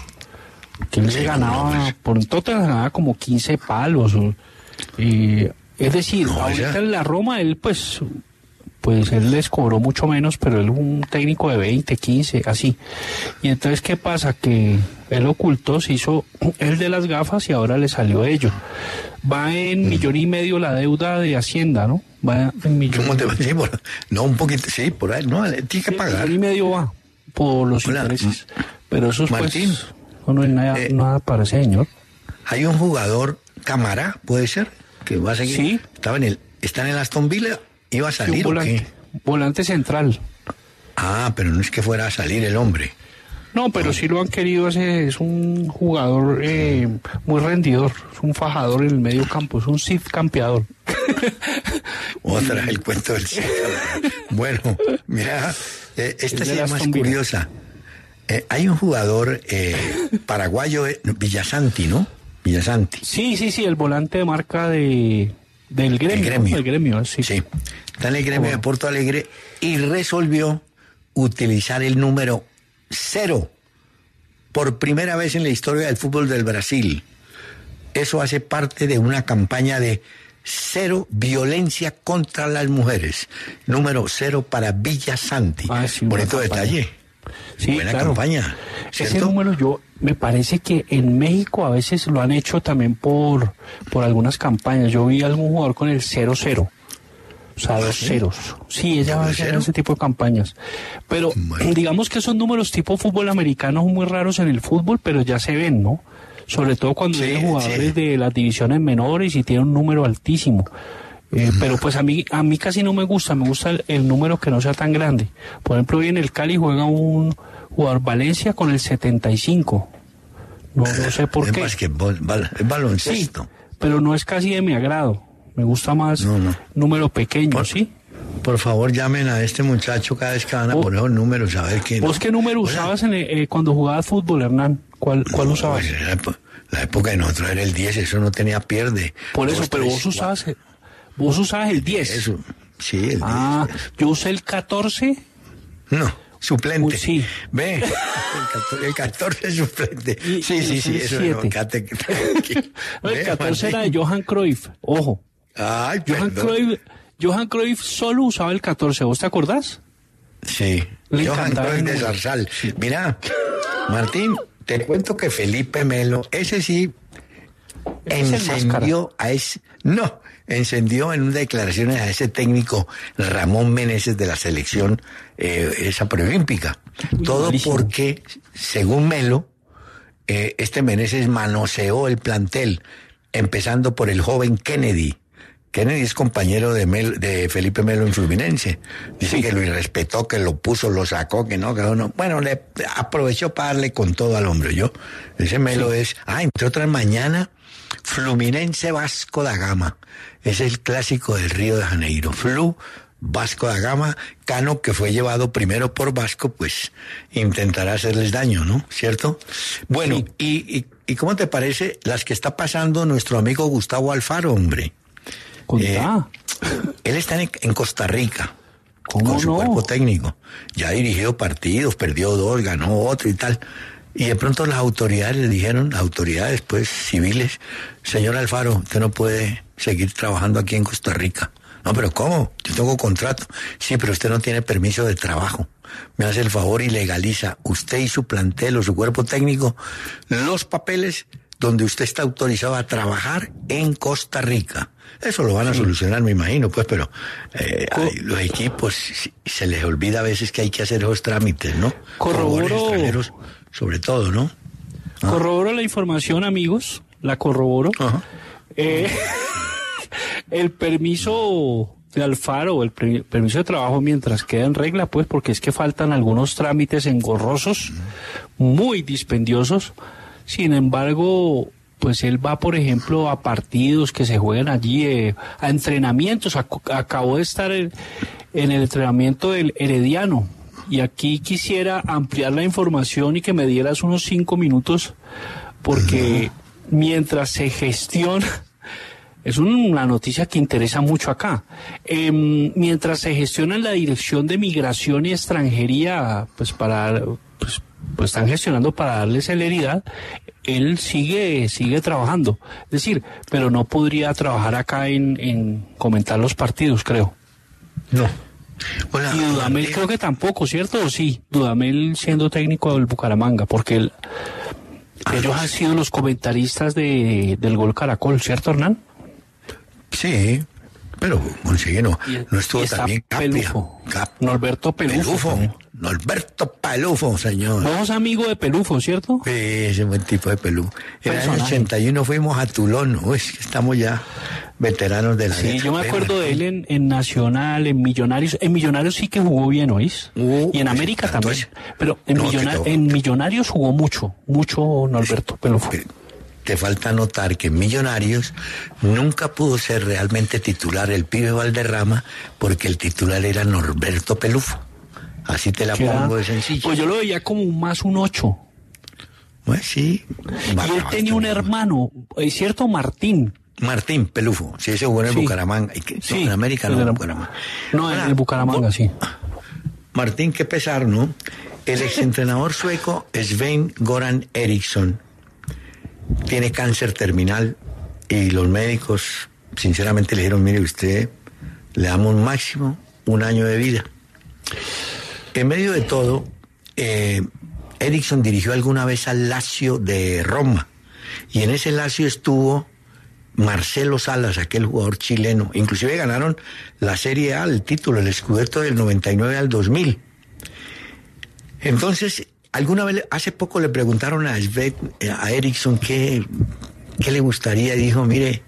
Que él se ganaba, pues. por un total ganaba como 15 palos. es decir, ahorita en la Roma, él pues, pues él les cobró mucho menos, pero él es un técnico de 20, 15, así. Y entonces, ¿qué pasa? Que él ocultó, se hizo el de las gafas y ahora le salió ello. Va en millón y medio la deuda de Hacienda, ¿no? Va en millón. ¿Cómo te va? Sí, por, no, un poquito, sí, por ahí, no, tiene que pagar. Millón y medio va por los intereses. Pero eso es pues, No, es nada, eh, nada para ese señor. Hay un jugador, Camara, puede ser, que va a seguir. Sí. Estaba en el, está en el Aston Villa, iba a salir. volante, volante central. Ah, pero no es que fuera a salir el hombre. No, pero sí lo han querido, ese es un jugador eh, muy rendidor, es un fajador en el medio campo, es un Sith campeador. Otra, el cuento del Sith. bueno, mira, eh, esta es más curiosa. Eh, hay un jugador paraguayo, Villasanti, ¿no? Villasanti. Sí, sí, sí, el volante de marca de, del gremio. El gremio. gremio sí. sí. Está en el gremio de Porto Alegre y resolvió utilizar el número cero por primera vez en la historia del fútbol del Brasil. Eso hace parte de una campaña de cero violencia contra las mujeres. Número cero para Villa Santi. Ah, Bonito detalle. Sí, buena campaña. Ese número yo me parece que en México a veces lo han hecho también por, por algunas campañas. Yo vi a algún jugador con el cero cero o sea, dos ceros. Sí, ella va a hacer ese tipo de campañas. Pero digamos que esos números tipo fútbol americano son muy raros en el fútbol, pero ya se ven, ¿no? Sobre todo cuando hay jugadores de las divisiones menores y tiene un número altísimo. Eh, pero pues a mí, a mí casi no me gusta, me gusta el, número que no sea tan grande. Por ejemplo, hoy en el Cali juega un jugador Valencia con el 75. No, no sé por qué. Es que es baloncesto. pero no es casi de mi agrado. Me gusta más número pequeño, ¿sí? Por favor, llamen a este muchacho cada vez que van a poner los números, a ver qué. ¿Vos qué número usabas en, eh, cuando jugabas fútbol, Hernán? ¿Cuál, cuál usabas? Pues, la, época de nosotros era el 10, eso no tenía pierde. Por eso, pero vos usabas, vos usabas el 10. Eso, sí, el 10. Ah, yo usé el 14. No suplente. sí. Ve, el 14, es suplente. sí, sí, sí, eso no, el 14 era de Johan Cruyff, ojo. Ay, Johan Cruyff, Johan Cruyff solo usaba el 14, ¿vos te acordás? Sí, Johan Cruyff de Zarzal. Mira, Martín, te cuento que Felipe Melo, ese sí encendió a ese... No, encendió en una declaración a ese técnico Ramón Meneses de la selección, eh, esa preolímpica. Todo porque, según Melo, eh, este Meneses manoseó el plantel, empezando por el joven Kennedy, Kennedy es compañero de, de Felipe Melo en Fluminense. Dice que lo irrespetó, que lo puso, lo sacó, que no, que no. Bueno, le aprovechó para darle con todo al hombre, yo. Ese Melo es, ah, entre otras mañana, Fluminense Vasco da Gama. Es el clásico del Río de Janeiro. Flu, Vasco da Gama, Cano, que fue llevado primero por Vasco, pues intentará hacerles daño, ¿no? ¿Cierto? Bueno, y, y, cómo te parece las que está pasando nuestro amigo Gustavo Alfaro, hombre? Eh, él está en, Costa Rica con su cuerpo técnico. Ya ha dirigido partidos, perdió dos, ganó otro y tal. Y de pronto las autoridades le dijeron, las autoridades pues civiles, señor Alfaro, usted no puede seguir trabajando aquí en Costa Rica. No, pero ¿cómo? Yo tengo contrato. Sí, pero usted no tiene permiso de trabajo. Me hace el favor y legaliza usted y su plantel o su cuerpo técnico los papeles donde usted está autorizado a trabajar en Costa Rica. Eso lo van a solucionar, me imagino, pues, pero eh, hay- los equipos se les olvida a veces que hay que hacer esos trámites, ¿no? Corroboro- sobre todo, ¿no? Corroboro la información, amigos. La corroboro. Ajá. Eh, el permiso de Alfaro, el permiso de trabajo mientras queda en regla, pues porque es que faltan algunos trámites engorrosos, muy dispendiosos. Sin embargo, pues él va, por ejemplo, a partidos que se juegan allí, eh, a entrenamientos. Ac- acabó de estar en, en el entrenamiento del Herediano. Y aquí quisiera ampliar la información y que me dieras unos cinco minutos, porque mientras se gestiona, es una noticia que interesa mucho acá. Em, mientras se gestiona en la Dirección de Migración y Extranjería, pues para, pues, pues están gestionando para darle celeridad, él sigue, sigue trabajando. Es decir, pero no podría trabajar acá en, en comentar los partidos, creo. No. Hola, Y Dudamel creo que tampoco, ¿cierto? ¿O sí? Dudamel siendo técnico del Bucaramanga, porque él- ellos han sido los comentaristas de, del gol Caracol, ¿cierto, Hernán? Sí, pero consigue no. Estuvo también. Pelufo. Cap- Norberto Pelufo. Pelufo. Norberto Pelufo, señor. Vamos amigo de Pelufo, ¿cierto? Sí, ese buen tipo de pelú. En el año Personaje. 81 fuimos a Tulón, estamos ya veteranos de la Sí, yo me acuerdo de él en, en Nacional, en Millonarios. En Millonarios sí que jugó bien, ¿oís? Uh, y en pues, América también. es. Pero en, No, Millona- en Millonarios jugó mucho, mucho Norberto Pelufo. Te- Te falta notar que en Millonarios nunca pudo ser realmente titular el pibe Valderrama porque el titular era Norberto Pelufo. Así te la pongo de sencillo. Pues yo lo veía como más un ocho. Pues sí. Y él tenía un hermano, ¿es cierto? Martín. Martín Pelufo, sí, ese jugó en el Sí. Bucaramanga. Que- no, Sí, en América no, en la- Bucaramanga. No, en el Bucaramanga, sí. Martín, qué pesar, ¿no? El exentrenador sueco Sven Goran Eriksson tiene cáncer terminal y los médicos sinceramente le dijeron, mire usted, le damos máximo un año de vida. En medio de todo, eh, Eriksson dirigió alguna vez al Lazio de Roma y en ese Lazio estuvo Marcelo Salas, aquel jugador chileno. Inclusive ganaron la Serie A, el título, el Scudetto del 99 al 2000. Entonces, alguna vez, hace poco le preguntaron a Sven, eh, a Eriksson qué, qué le gustaría. Y dijo, mire,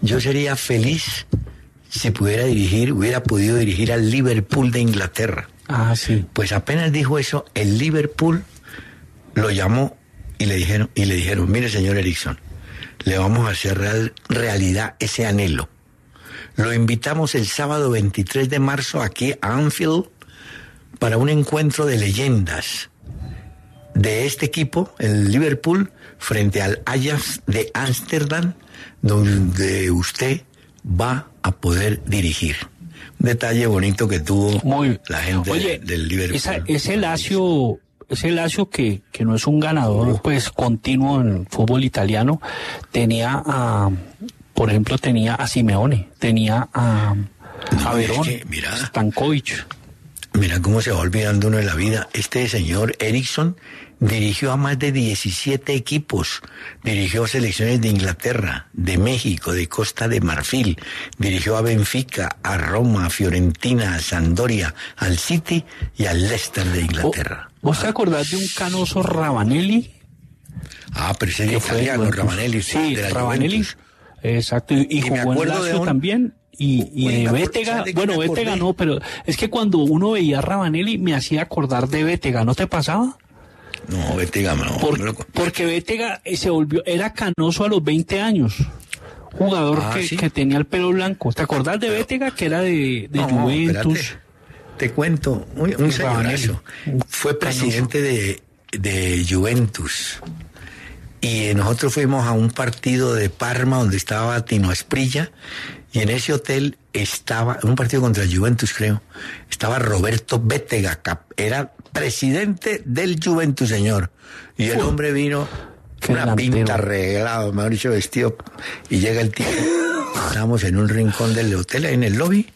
yo sería feliz si pudiera dirigir, hubiera podido dirigir al Liverpool de Inglaterra. Ah, sí. Pues apenas dijo eso, el Liverpool lo llamó y le dijeron, y le dijeron, mire señor Erickson, le vamos a hacer real- realidad ese anhelo. Lo invitamos el sábado 23 de marzo aquí a Anfield para un encuentro de leyendas de este equipo, el Liverpool, frente al Ajax de Ámsterdam, donde usted va a poder dirigir. Un detalle bonito que tuvo Muy la gente Oye, del Liverpool. esa- ese Lazio, ese Lazio que, que no es un ganador pues continuo en el fútbol italiano, tenía a, por ejemplo, tenía a Simeone, tenía a, No, a es Verón, que, mira. Stankovic. Mira cómo se va olvidando uno de la vida. Este señor Erickson dirigió a más de 17 equipos. Dirigió selecciones de Inglaterra, de México, de Costa de Marfil. Dirigió a Benfica, a Roma, a Fiorentina, a Sampdoria, al City y al Leicester de Inglaterra. ¿Vos te acordás de un canoso Rabanelli? Ah, pero ese es fue italiano? Rabanelli. Sí, de la. Juventus. Exacto, y, y jugó en Lazio un- también. Y, y Uy, de Bétega, ¿sabes de qué bueno, Bétega no, pero es que cuando uno veía a Rabanelli me hacía acordar de Bétega, ¿no te pasaba? No, vete, dígame, no. Por- me lo- porque Bétega eh, se volvió, era canoso a los 20 años. Jugador Ah, que, ¿sí? que tenía el pelo blanco. ¿Te acordás de Bétega que era de, de No, Juventus? espérate. Te cuento, un, un señorazo. Fue presidente de, de Juventus. Y nosotros fuimos a un partido de Parma donde estaba Tino Asprilla. Y en ese hotel estaba, un partido contra Juventus, creo, estaba Roberto Bétega, era presidente del Juventus, señor. Y el hombre vino, qué una delantero. pinta arreglado, mejor dicho, vestido. Y llega el tipo Estábamos en un rincón del hotel, en el lobby,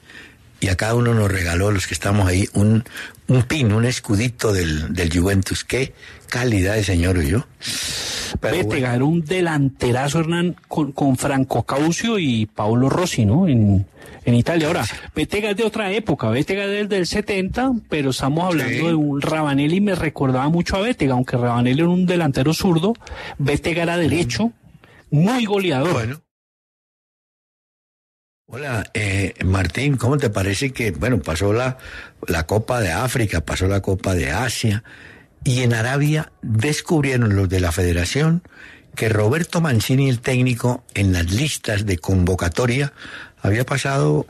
y a cada uno nos regaló, los que estamos ahí, un, un pin, un escudito del, del Juventus. Qué calidad de señor yo. Bétega era un delanterazo, Hernán, con, con Franco Caucio y Paolo Rossi, ¿no? En, en Italia. Ahora, Bétega es de otra época, Bétega es del 70, pero estamos hablando de un Rabanelli, me recordaba mucho a Bétega, aunque Rabanelli era un delantero zurdo, Bétega era derecho, muy goleador. Bueno. Hola, eh, Martín, ¿cómo te parece que, bueno, pasó la, la Copa de África, pasó la Copa de Asia, y en Arabia descubrieron los de la federación que Roberto Mancini, el técnico, en las listas de convocatoria, había pasado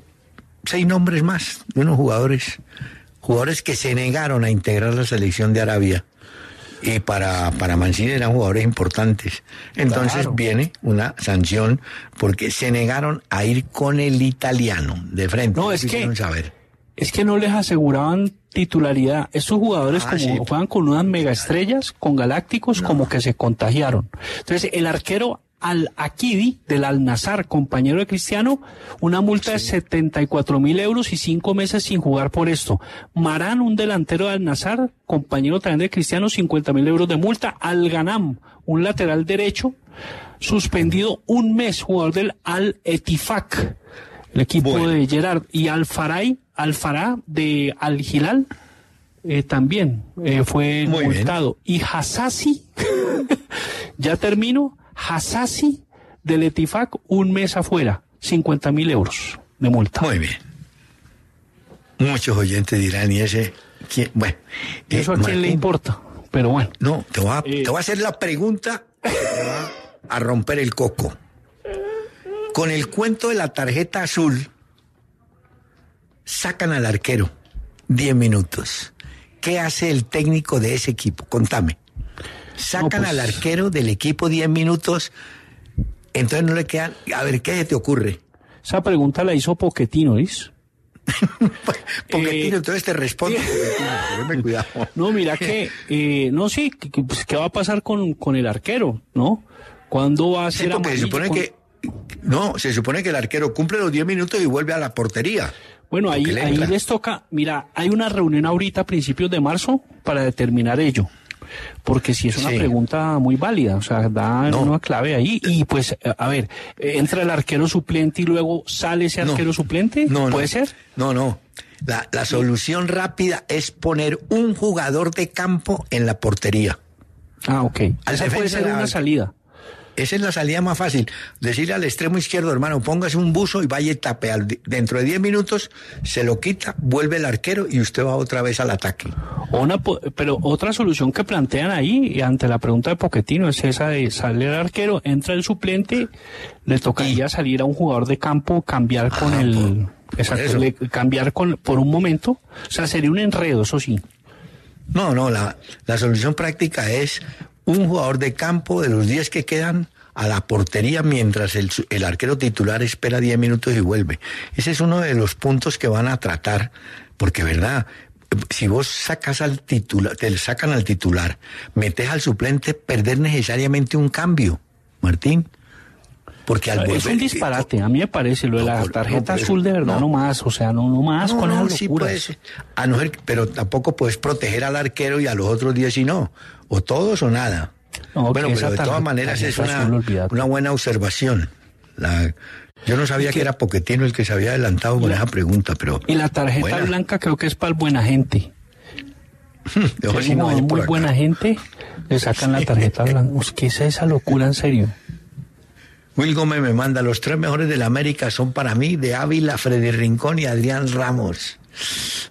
seis nombres más de unos jugadores, jugadores que se negaron a integrar la selección de Arabia. Y para, para Mancini eran jugadores importantes. Entonces Claro. viene una sanción porque se negaron a ir con el italiano de frente. No, es que- saber. Es que no les aseguraban titularidad. Estos jugadores, Ah, como sí. juegan con unas megaestrellas, con galácticos, como que se contagiaron. Entonces, el arquero Al Akidi del Al Nazar, compañero de Cristiano, una multa de 74 mil euros y cinco meses sin jugar por esto. Marán, un delantero de Al Nazar, compañero también de Cristiano, 50 mil euros de multa. Al Ganam, un lateral derecho, suspendido un mes, jugador del Al Etifak, el equipo Bueno. de Gerard. Y Al Faray, Al Fará de Al Hilal, eh, también eh, fue Muy bien. multado. Y Hassasi, ya termino, Hassasi del Etifak, un mes afuera, 50 mil euros de multa. Muy bien. Muchos oyentes dirán, ¿y ese? quién? Bueno. ¿Y eso a eh, quién le importa? Pero bueno. No, te voy, a, Eh. te voy a hacer la pregunta que te va a romper el coco. Con el cuento de la tarjeta azul, sacan al arquero 10 minutos. ¿Qué hace el técnico de ese equipo? Contame. Sacan No, pues- al arquero del equipo 10 minutos, entonces no le quedan... A ver, ¿qué te ocurre? Esa pregunta la hizo Poquetino, ¿ves? Porque Eh, Tino, entonces te cuidado. No, mira que, eh, no, sí, que- pues, ¿qué va a pasar con, con el arquero, no? ¿Cuándo va a Sí, ser porque se supone Con- que... No, se supone que el arquero cumple los 10 minutos y vuelve a la portería. Bueno, ahí, le ahí les toca, mira, hay una reunión ahorita a principios de marzo para determinar ello. Porque si es una Sí. pregunta muy válida, o sea, da No. una clave ahí. Y pues, eh, a ver, entra el arquero suplente y luego sale ese No. arquero suplente. No, no. ¿Puede ser? No, no. La, la solución rápida es poner un jugador de campo en la portería. Ah, ok. Esa puede ser una salida. Esa es la salida más fácil. Decirle al extremo izquierdo, hermano, póngase un buzo y vaya y tape. Al- Dentro de 10 minutos se lo quita, vuelve el arquero y usted va otra vez al ataque. Una, pero otra solución que plantean ahí, y ante la pregunta de Poquetino, es esa de salir el arquero, entra el suplente, le tocaría salir a un jugador de campo, cambiar con Ah, el... por- exacto, por eso. le- cambiar con, por un momento. O sea, sería un enredo, eso sí. No, no, la, la solución práctica es un jugador de campo de los 10 que quedan a la portería mientras el, el arquero titular espera 10 minutos y vuelve. Ese es uno de los puntos que van a tratar, porque verdad, si vos sacas al titular, te sacan al titular, metes al suplente, perder necesariamente un cambio, Martín. Porque al es volver- un disparate, a mí me parece, lo de No, la tarjeta no, azul de verdad no. no, más, o sea, no, no más con esas sí locuras. puede ser. A no ser- pero tampoco puedes proteger al arquero y a los otros 10 y no. O todos o nada. No, bueno, que pero de todas maneras es una, una buena observación. La- yo no sabía que era Poquetino el que se había adelantado con la- esa pregunta, pero... Y la tarjeta buena. blanca creo que es para el buena gente. Ojo, Si es no por muy acá. buena gente, le sacan la tarjeta blanca. ¿Qué es esa locura, en serio? Will Gómez me manda, los tres mejores de la América son para mí, de Ávila, Freddy Rincón y Adrián Ramos.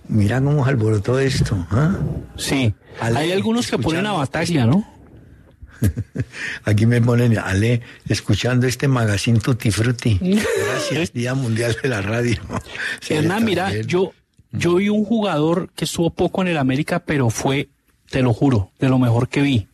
Mira cómo se alborotó esto. ¿ah? Sí. Ale, Hay algunos que ponen a escuchando- Bataglia, ¿no? Aquí me ponen, Ale, escuchando este magazine Tutti Frutti. Gracias, Día Mundial de la Radio. Sí, Hernán, mira, bien. yo, yo vi un jugador que estuvo poco en el América, pero fue, te lo juro, de lo mejor que vi,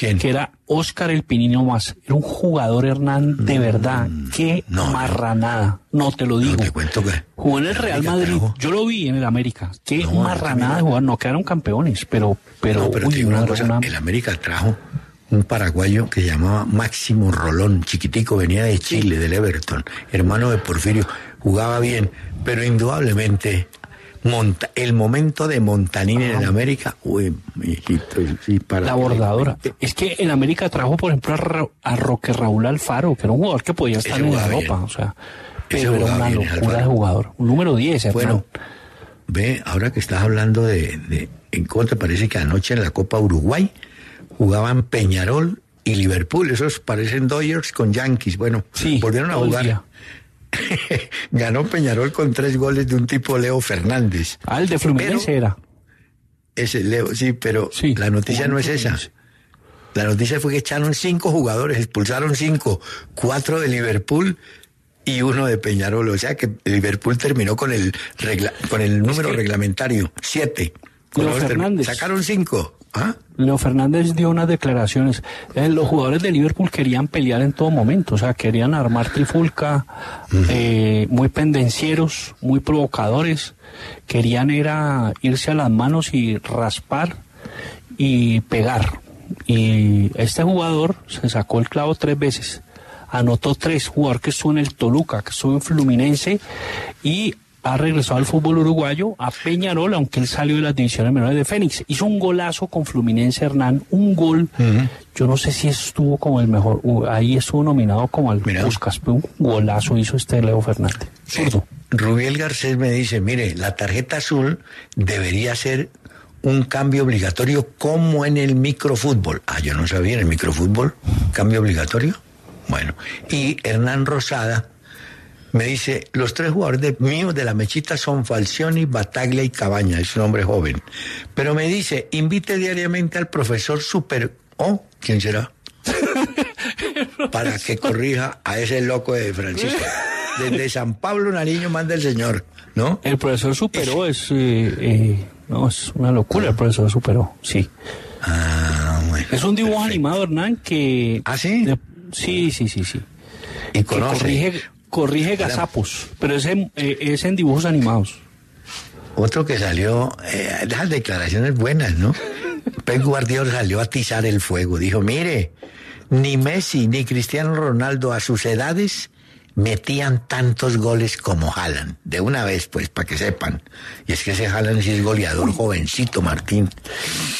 ¿Quién? que era Oscar El Pinino Más. Era un jugador, Hernán, de verdad. Qué Mm, no, no. marranada. No, te lo No, digo. te cuento que... Jugó en el Real América Madrid. Yo lo vi en el América. Qué No, marranada de jugar. No quedaron campeones, pero, pero, no, pero uy, te digo una cosa, una- el América trajo un paraguayo que se llamaba Máximo Rolón, chiquitico, venía de Chile, del Everton, hermano de Porfirio, jugaba bien, pero indudablemente Monta, el momento de Montanín en América, uy, hijito, sí, para la bordadora. Es que en América trajo, por ejemplo, a, Ra a, Roque Raúl Alfaro, que era un jugador que podía estar en Europa, o sea, pero era una locura de jugador. Un número 10, Bueno, ve, ahora que estás hablando de, de, ¿en te parece que anoche en la Copa Uruguay jugaban Peñarol y Liverpool? Esos parecen Dodgers con Yankees. Bueno, sí, volvieron a jugar. Ganó Peñarol con tres goles de un tipo Leo Fernández. Ah, el de Fluminense pero, era. Ese Leo, sí, pero sí, la noticia no es esa. La noticia fue que echaron cinco jugadores, expulsaron cinco, cuatro de Liverpool y uno de Peñarol. O sea que Liverpool terminó con el regla, con el número es que reglamentario, siete. Leo Fernández. Sacaron cinco. ¿Ah? Leo Fernández dio unas declaraciones. Eh, los jugadores de Liverpool querían pelear en todo momento, o sea, querían armar trifulca, uh -huh. eh, muy pendencieros, muy provocadores. Querían era irse a las manos y raspar y pegar. Y este jugador se sacó el clavo tres veces. Anotó tres, jugador que estuvo en el Toluca, que estuvo en Fluminense y ha regresado al fútbol uruguayo a Peñarol, aunque él salió de las divisiones menores de Fénix. Hizo un golazo con Fluminense Hernán, un gol. Uh -huh. Yo no sé si estuvo como el mejor, ahí estuvo nominado como al Buscas, pero un golazo hizo este Leo Fernández. Zurdo. Rubiel Garcés me dice, mire, la tarjeta azul debería ser un cambio obligatorio como en el microfútbol. Ah, yo no sabía, en el microfútbol, cambio obligatorio. Bueno, y Hernán Rosada me dice, los tres jugadores de, míos de la mechita son Falcioni, Bataglia y Cabaña, es un hombre joven. Pero me dice, invite diariamente al profesor Super... ¿Oh? ¿Quién será? Para que corrija a ese loco de Francisco. Desde San Pablo Nariño manda el señor, ¿no? El profesor superó, es, eh, eh, no, es una locura el profesor superó, sí. Ah, bueno, es un dibujo perfecto. animado, Hernán, que... ¿Ah, sí? De, sí, sí, sí, sí. Y conoce. Corrige, corrige gazapos, pero es en, eh, es en dibujos animados. Otro que salió, eh, las declaraciones buenas, ¿no? Pep Guardiola salió a atizar el fuego. Dijo, mire, ni Messi ni Cristiano Ronaldo a sus edades metían tantos goles como Haaland. De una vez, pues, para que sepan. Y es que ese Haaland sí es goleador jovencito, Martín.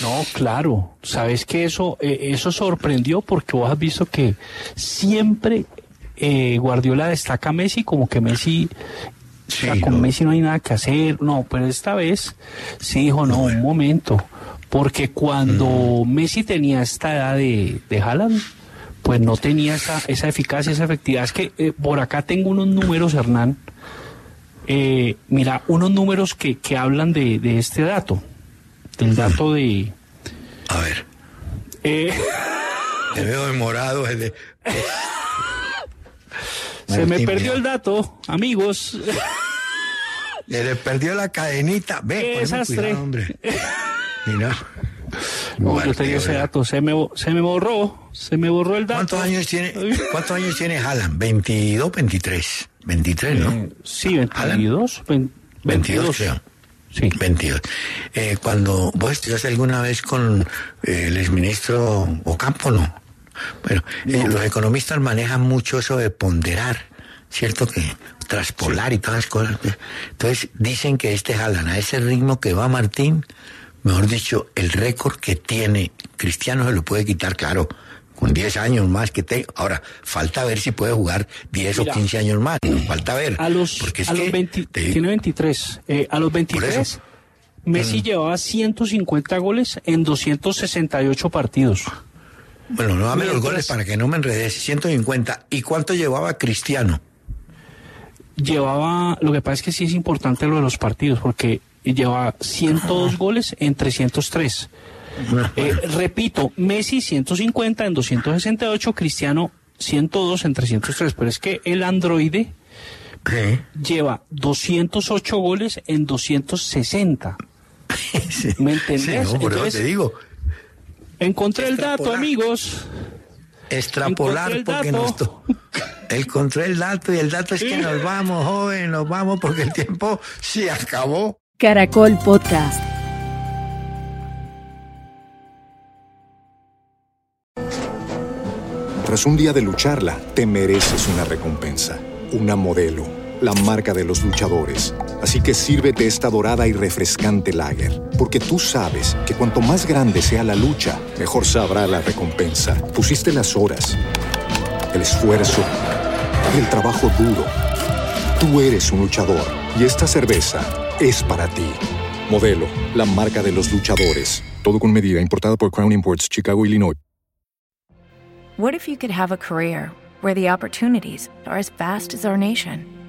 No, claro. Sabes que eso, eh, eso sorprendió porque vos has visto que siempre eh, Guardiola destaca a Messi como que Messi Sí, o sea, con no. Messi no hay nada que hacer. No, pero esta vez sí dijo, no, un momento. Porque cuando Messi tenía esta edad de, de Haaland, pues no tenía esa, esa eficacia, esa efectividad. Es que eh, por acá tengo unos números, Hernán. Eh, mira, unos números que, que hablan de, de este dato. Del dato de... A ver, eh, te veo demorado. el de- se me perdió el dato, amigos. Se le perdió la cadenita. Ve, desastre. cuidado, hombre. Mira. No, yo Martín, tenía ese dato, se me, se me borró, se me borró el dato. ¿Cuántos años tiene, cuántos años tiene Haaland? 22, 23. 23, ¿no? Eh, sí, 22, 20, 22, creo. Sí. 22. Eh, cuando vos estudiaste alguna vez con eh, el exministro Ocampo, ¿no? Bueno, eh, los economistas manejan mucho eso de ponderar, ¿cierto? Que traspolar y todas las cosas. Entonces dicen que este jalan a ese ritmo que va Martín, mejor dicho, el récord que tiene Cristiano se lo puede quitar, claro, con 10 años más que te. Ahora, falta ver si puede jugar 10 Mira. o 15 años más, ¿no? falta ver. A los, porque es a los que 20, te- tiene 23. Eh, a los 23, eso. Messi llevaba 150 goles en 268 partidos. Bueno, no dame los goles para que no me enredes. 150. ¿Y cuánto llevaba Cristiano? Llevaba, lo que pasa es que sí es importante lo de los partidos, porque llevaba 102 goles en 303. Eh, repito, Messi 150 en 268, Cristiano 102 en 303, pero es que el androide ¿Qué? lleva 208 goles en 260. Sí. ¿Me entendés? Sí, no, por eso Entonces- te digo. Encontré el dato, amigos. Extrapolar el porque dato. nos Encontré el dato y el dato es que nos vamos, joven, nos vamos porque el tiempo se acabó. Caracol Podcast. Tras un día de lucharla, te mereces una recompensa, una modelo, la marca de los luchadores. Así que sírvete esta dorada y refrescante lager, porque tú sabes que cuanto más grande sea la lucha, mejor sabrá la recompensa. Pusiste las horas, el esfuerzo, el trabajo duro. Tú eres un luchador y esta cerveza es para ti. Modelo, la marca de los luchadores. Todo con medida, importada por Crown Imports, Chicago, Illinois. What if you could have a career where the opportunities are as vast as our nation,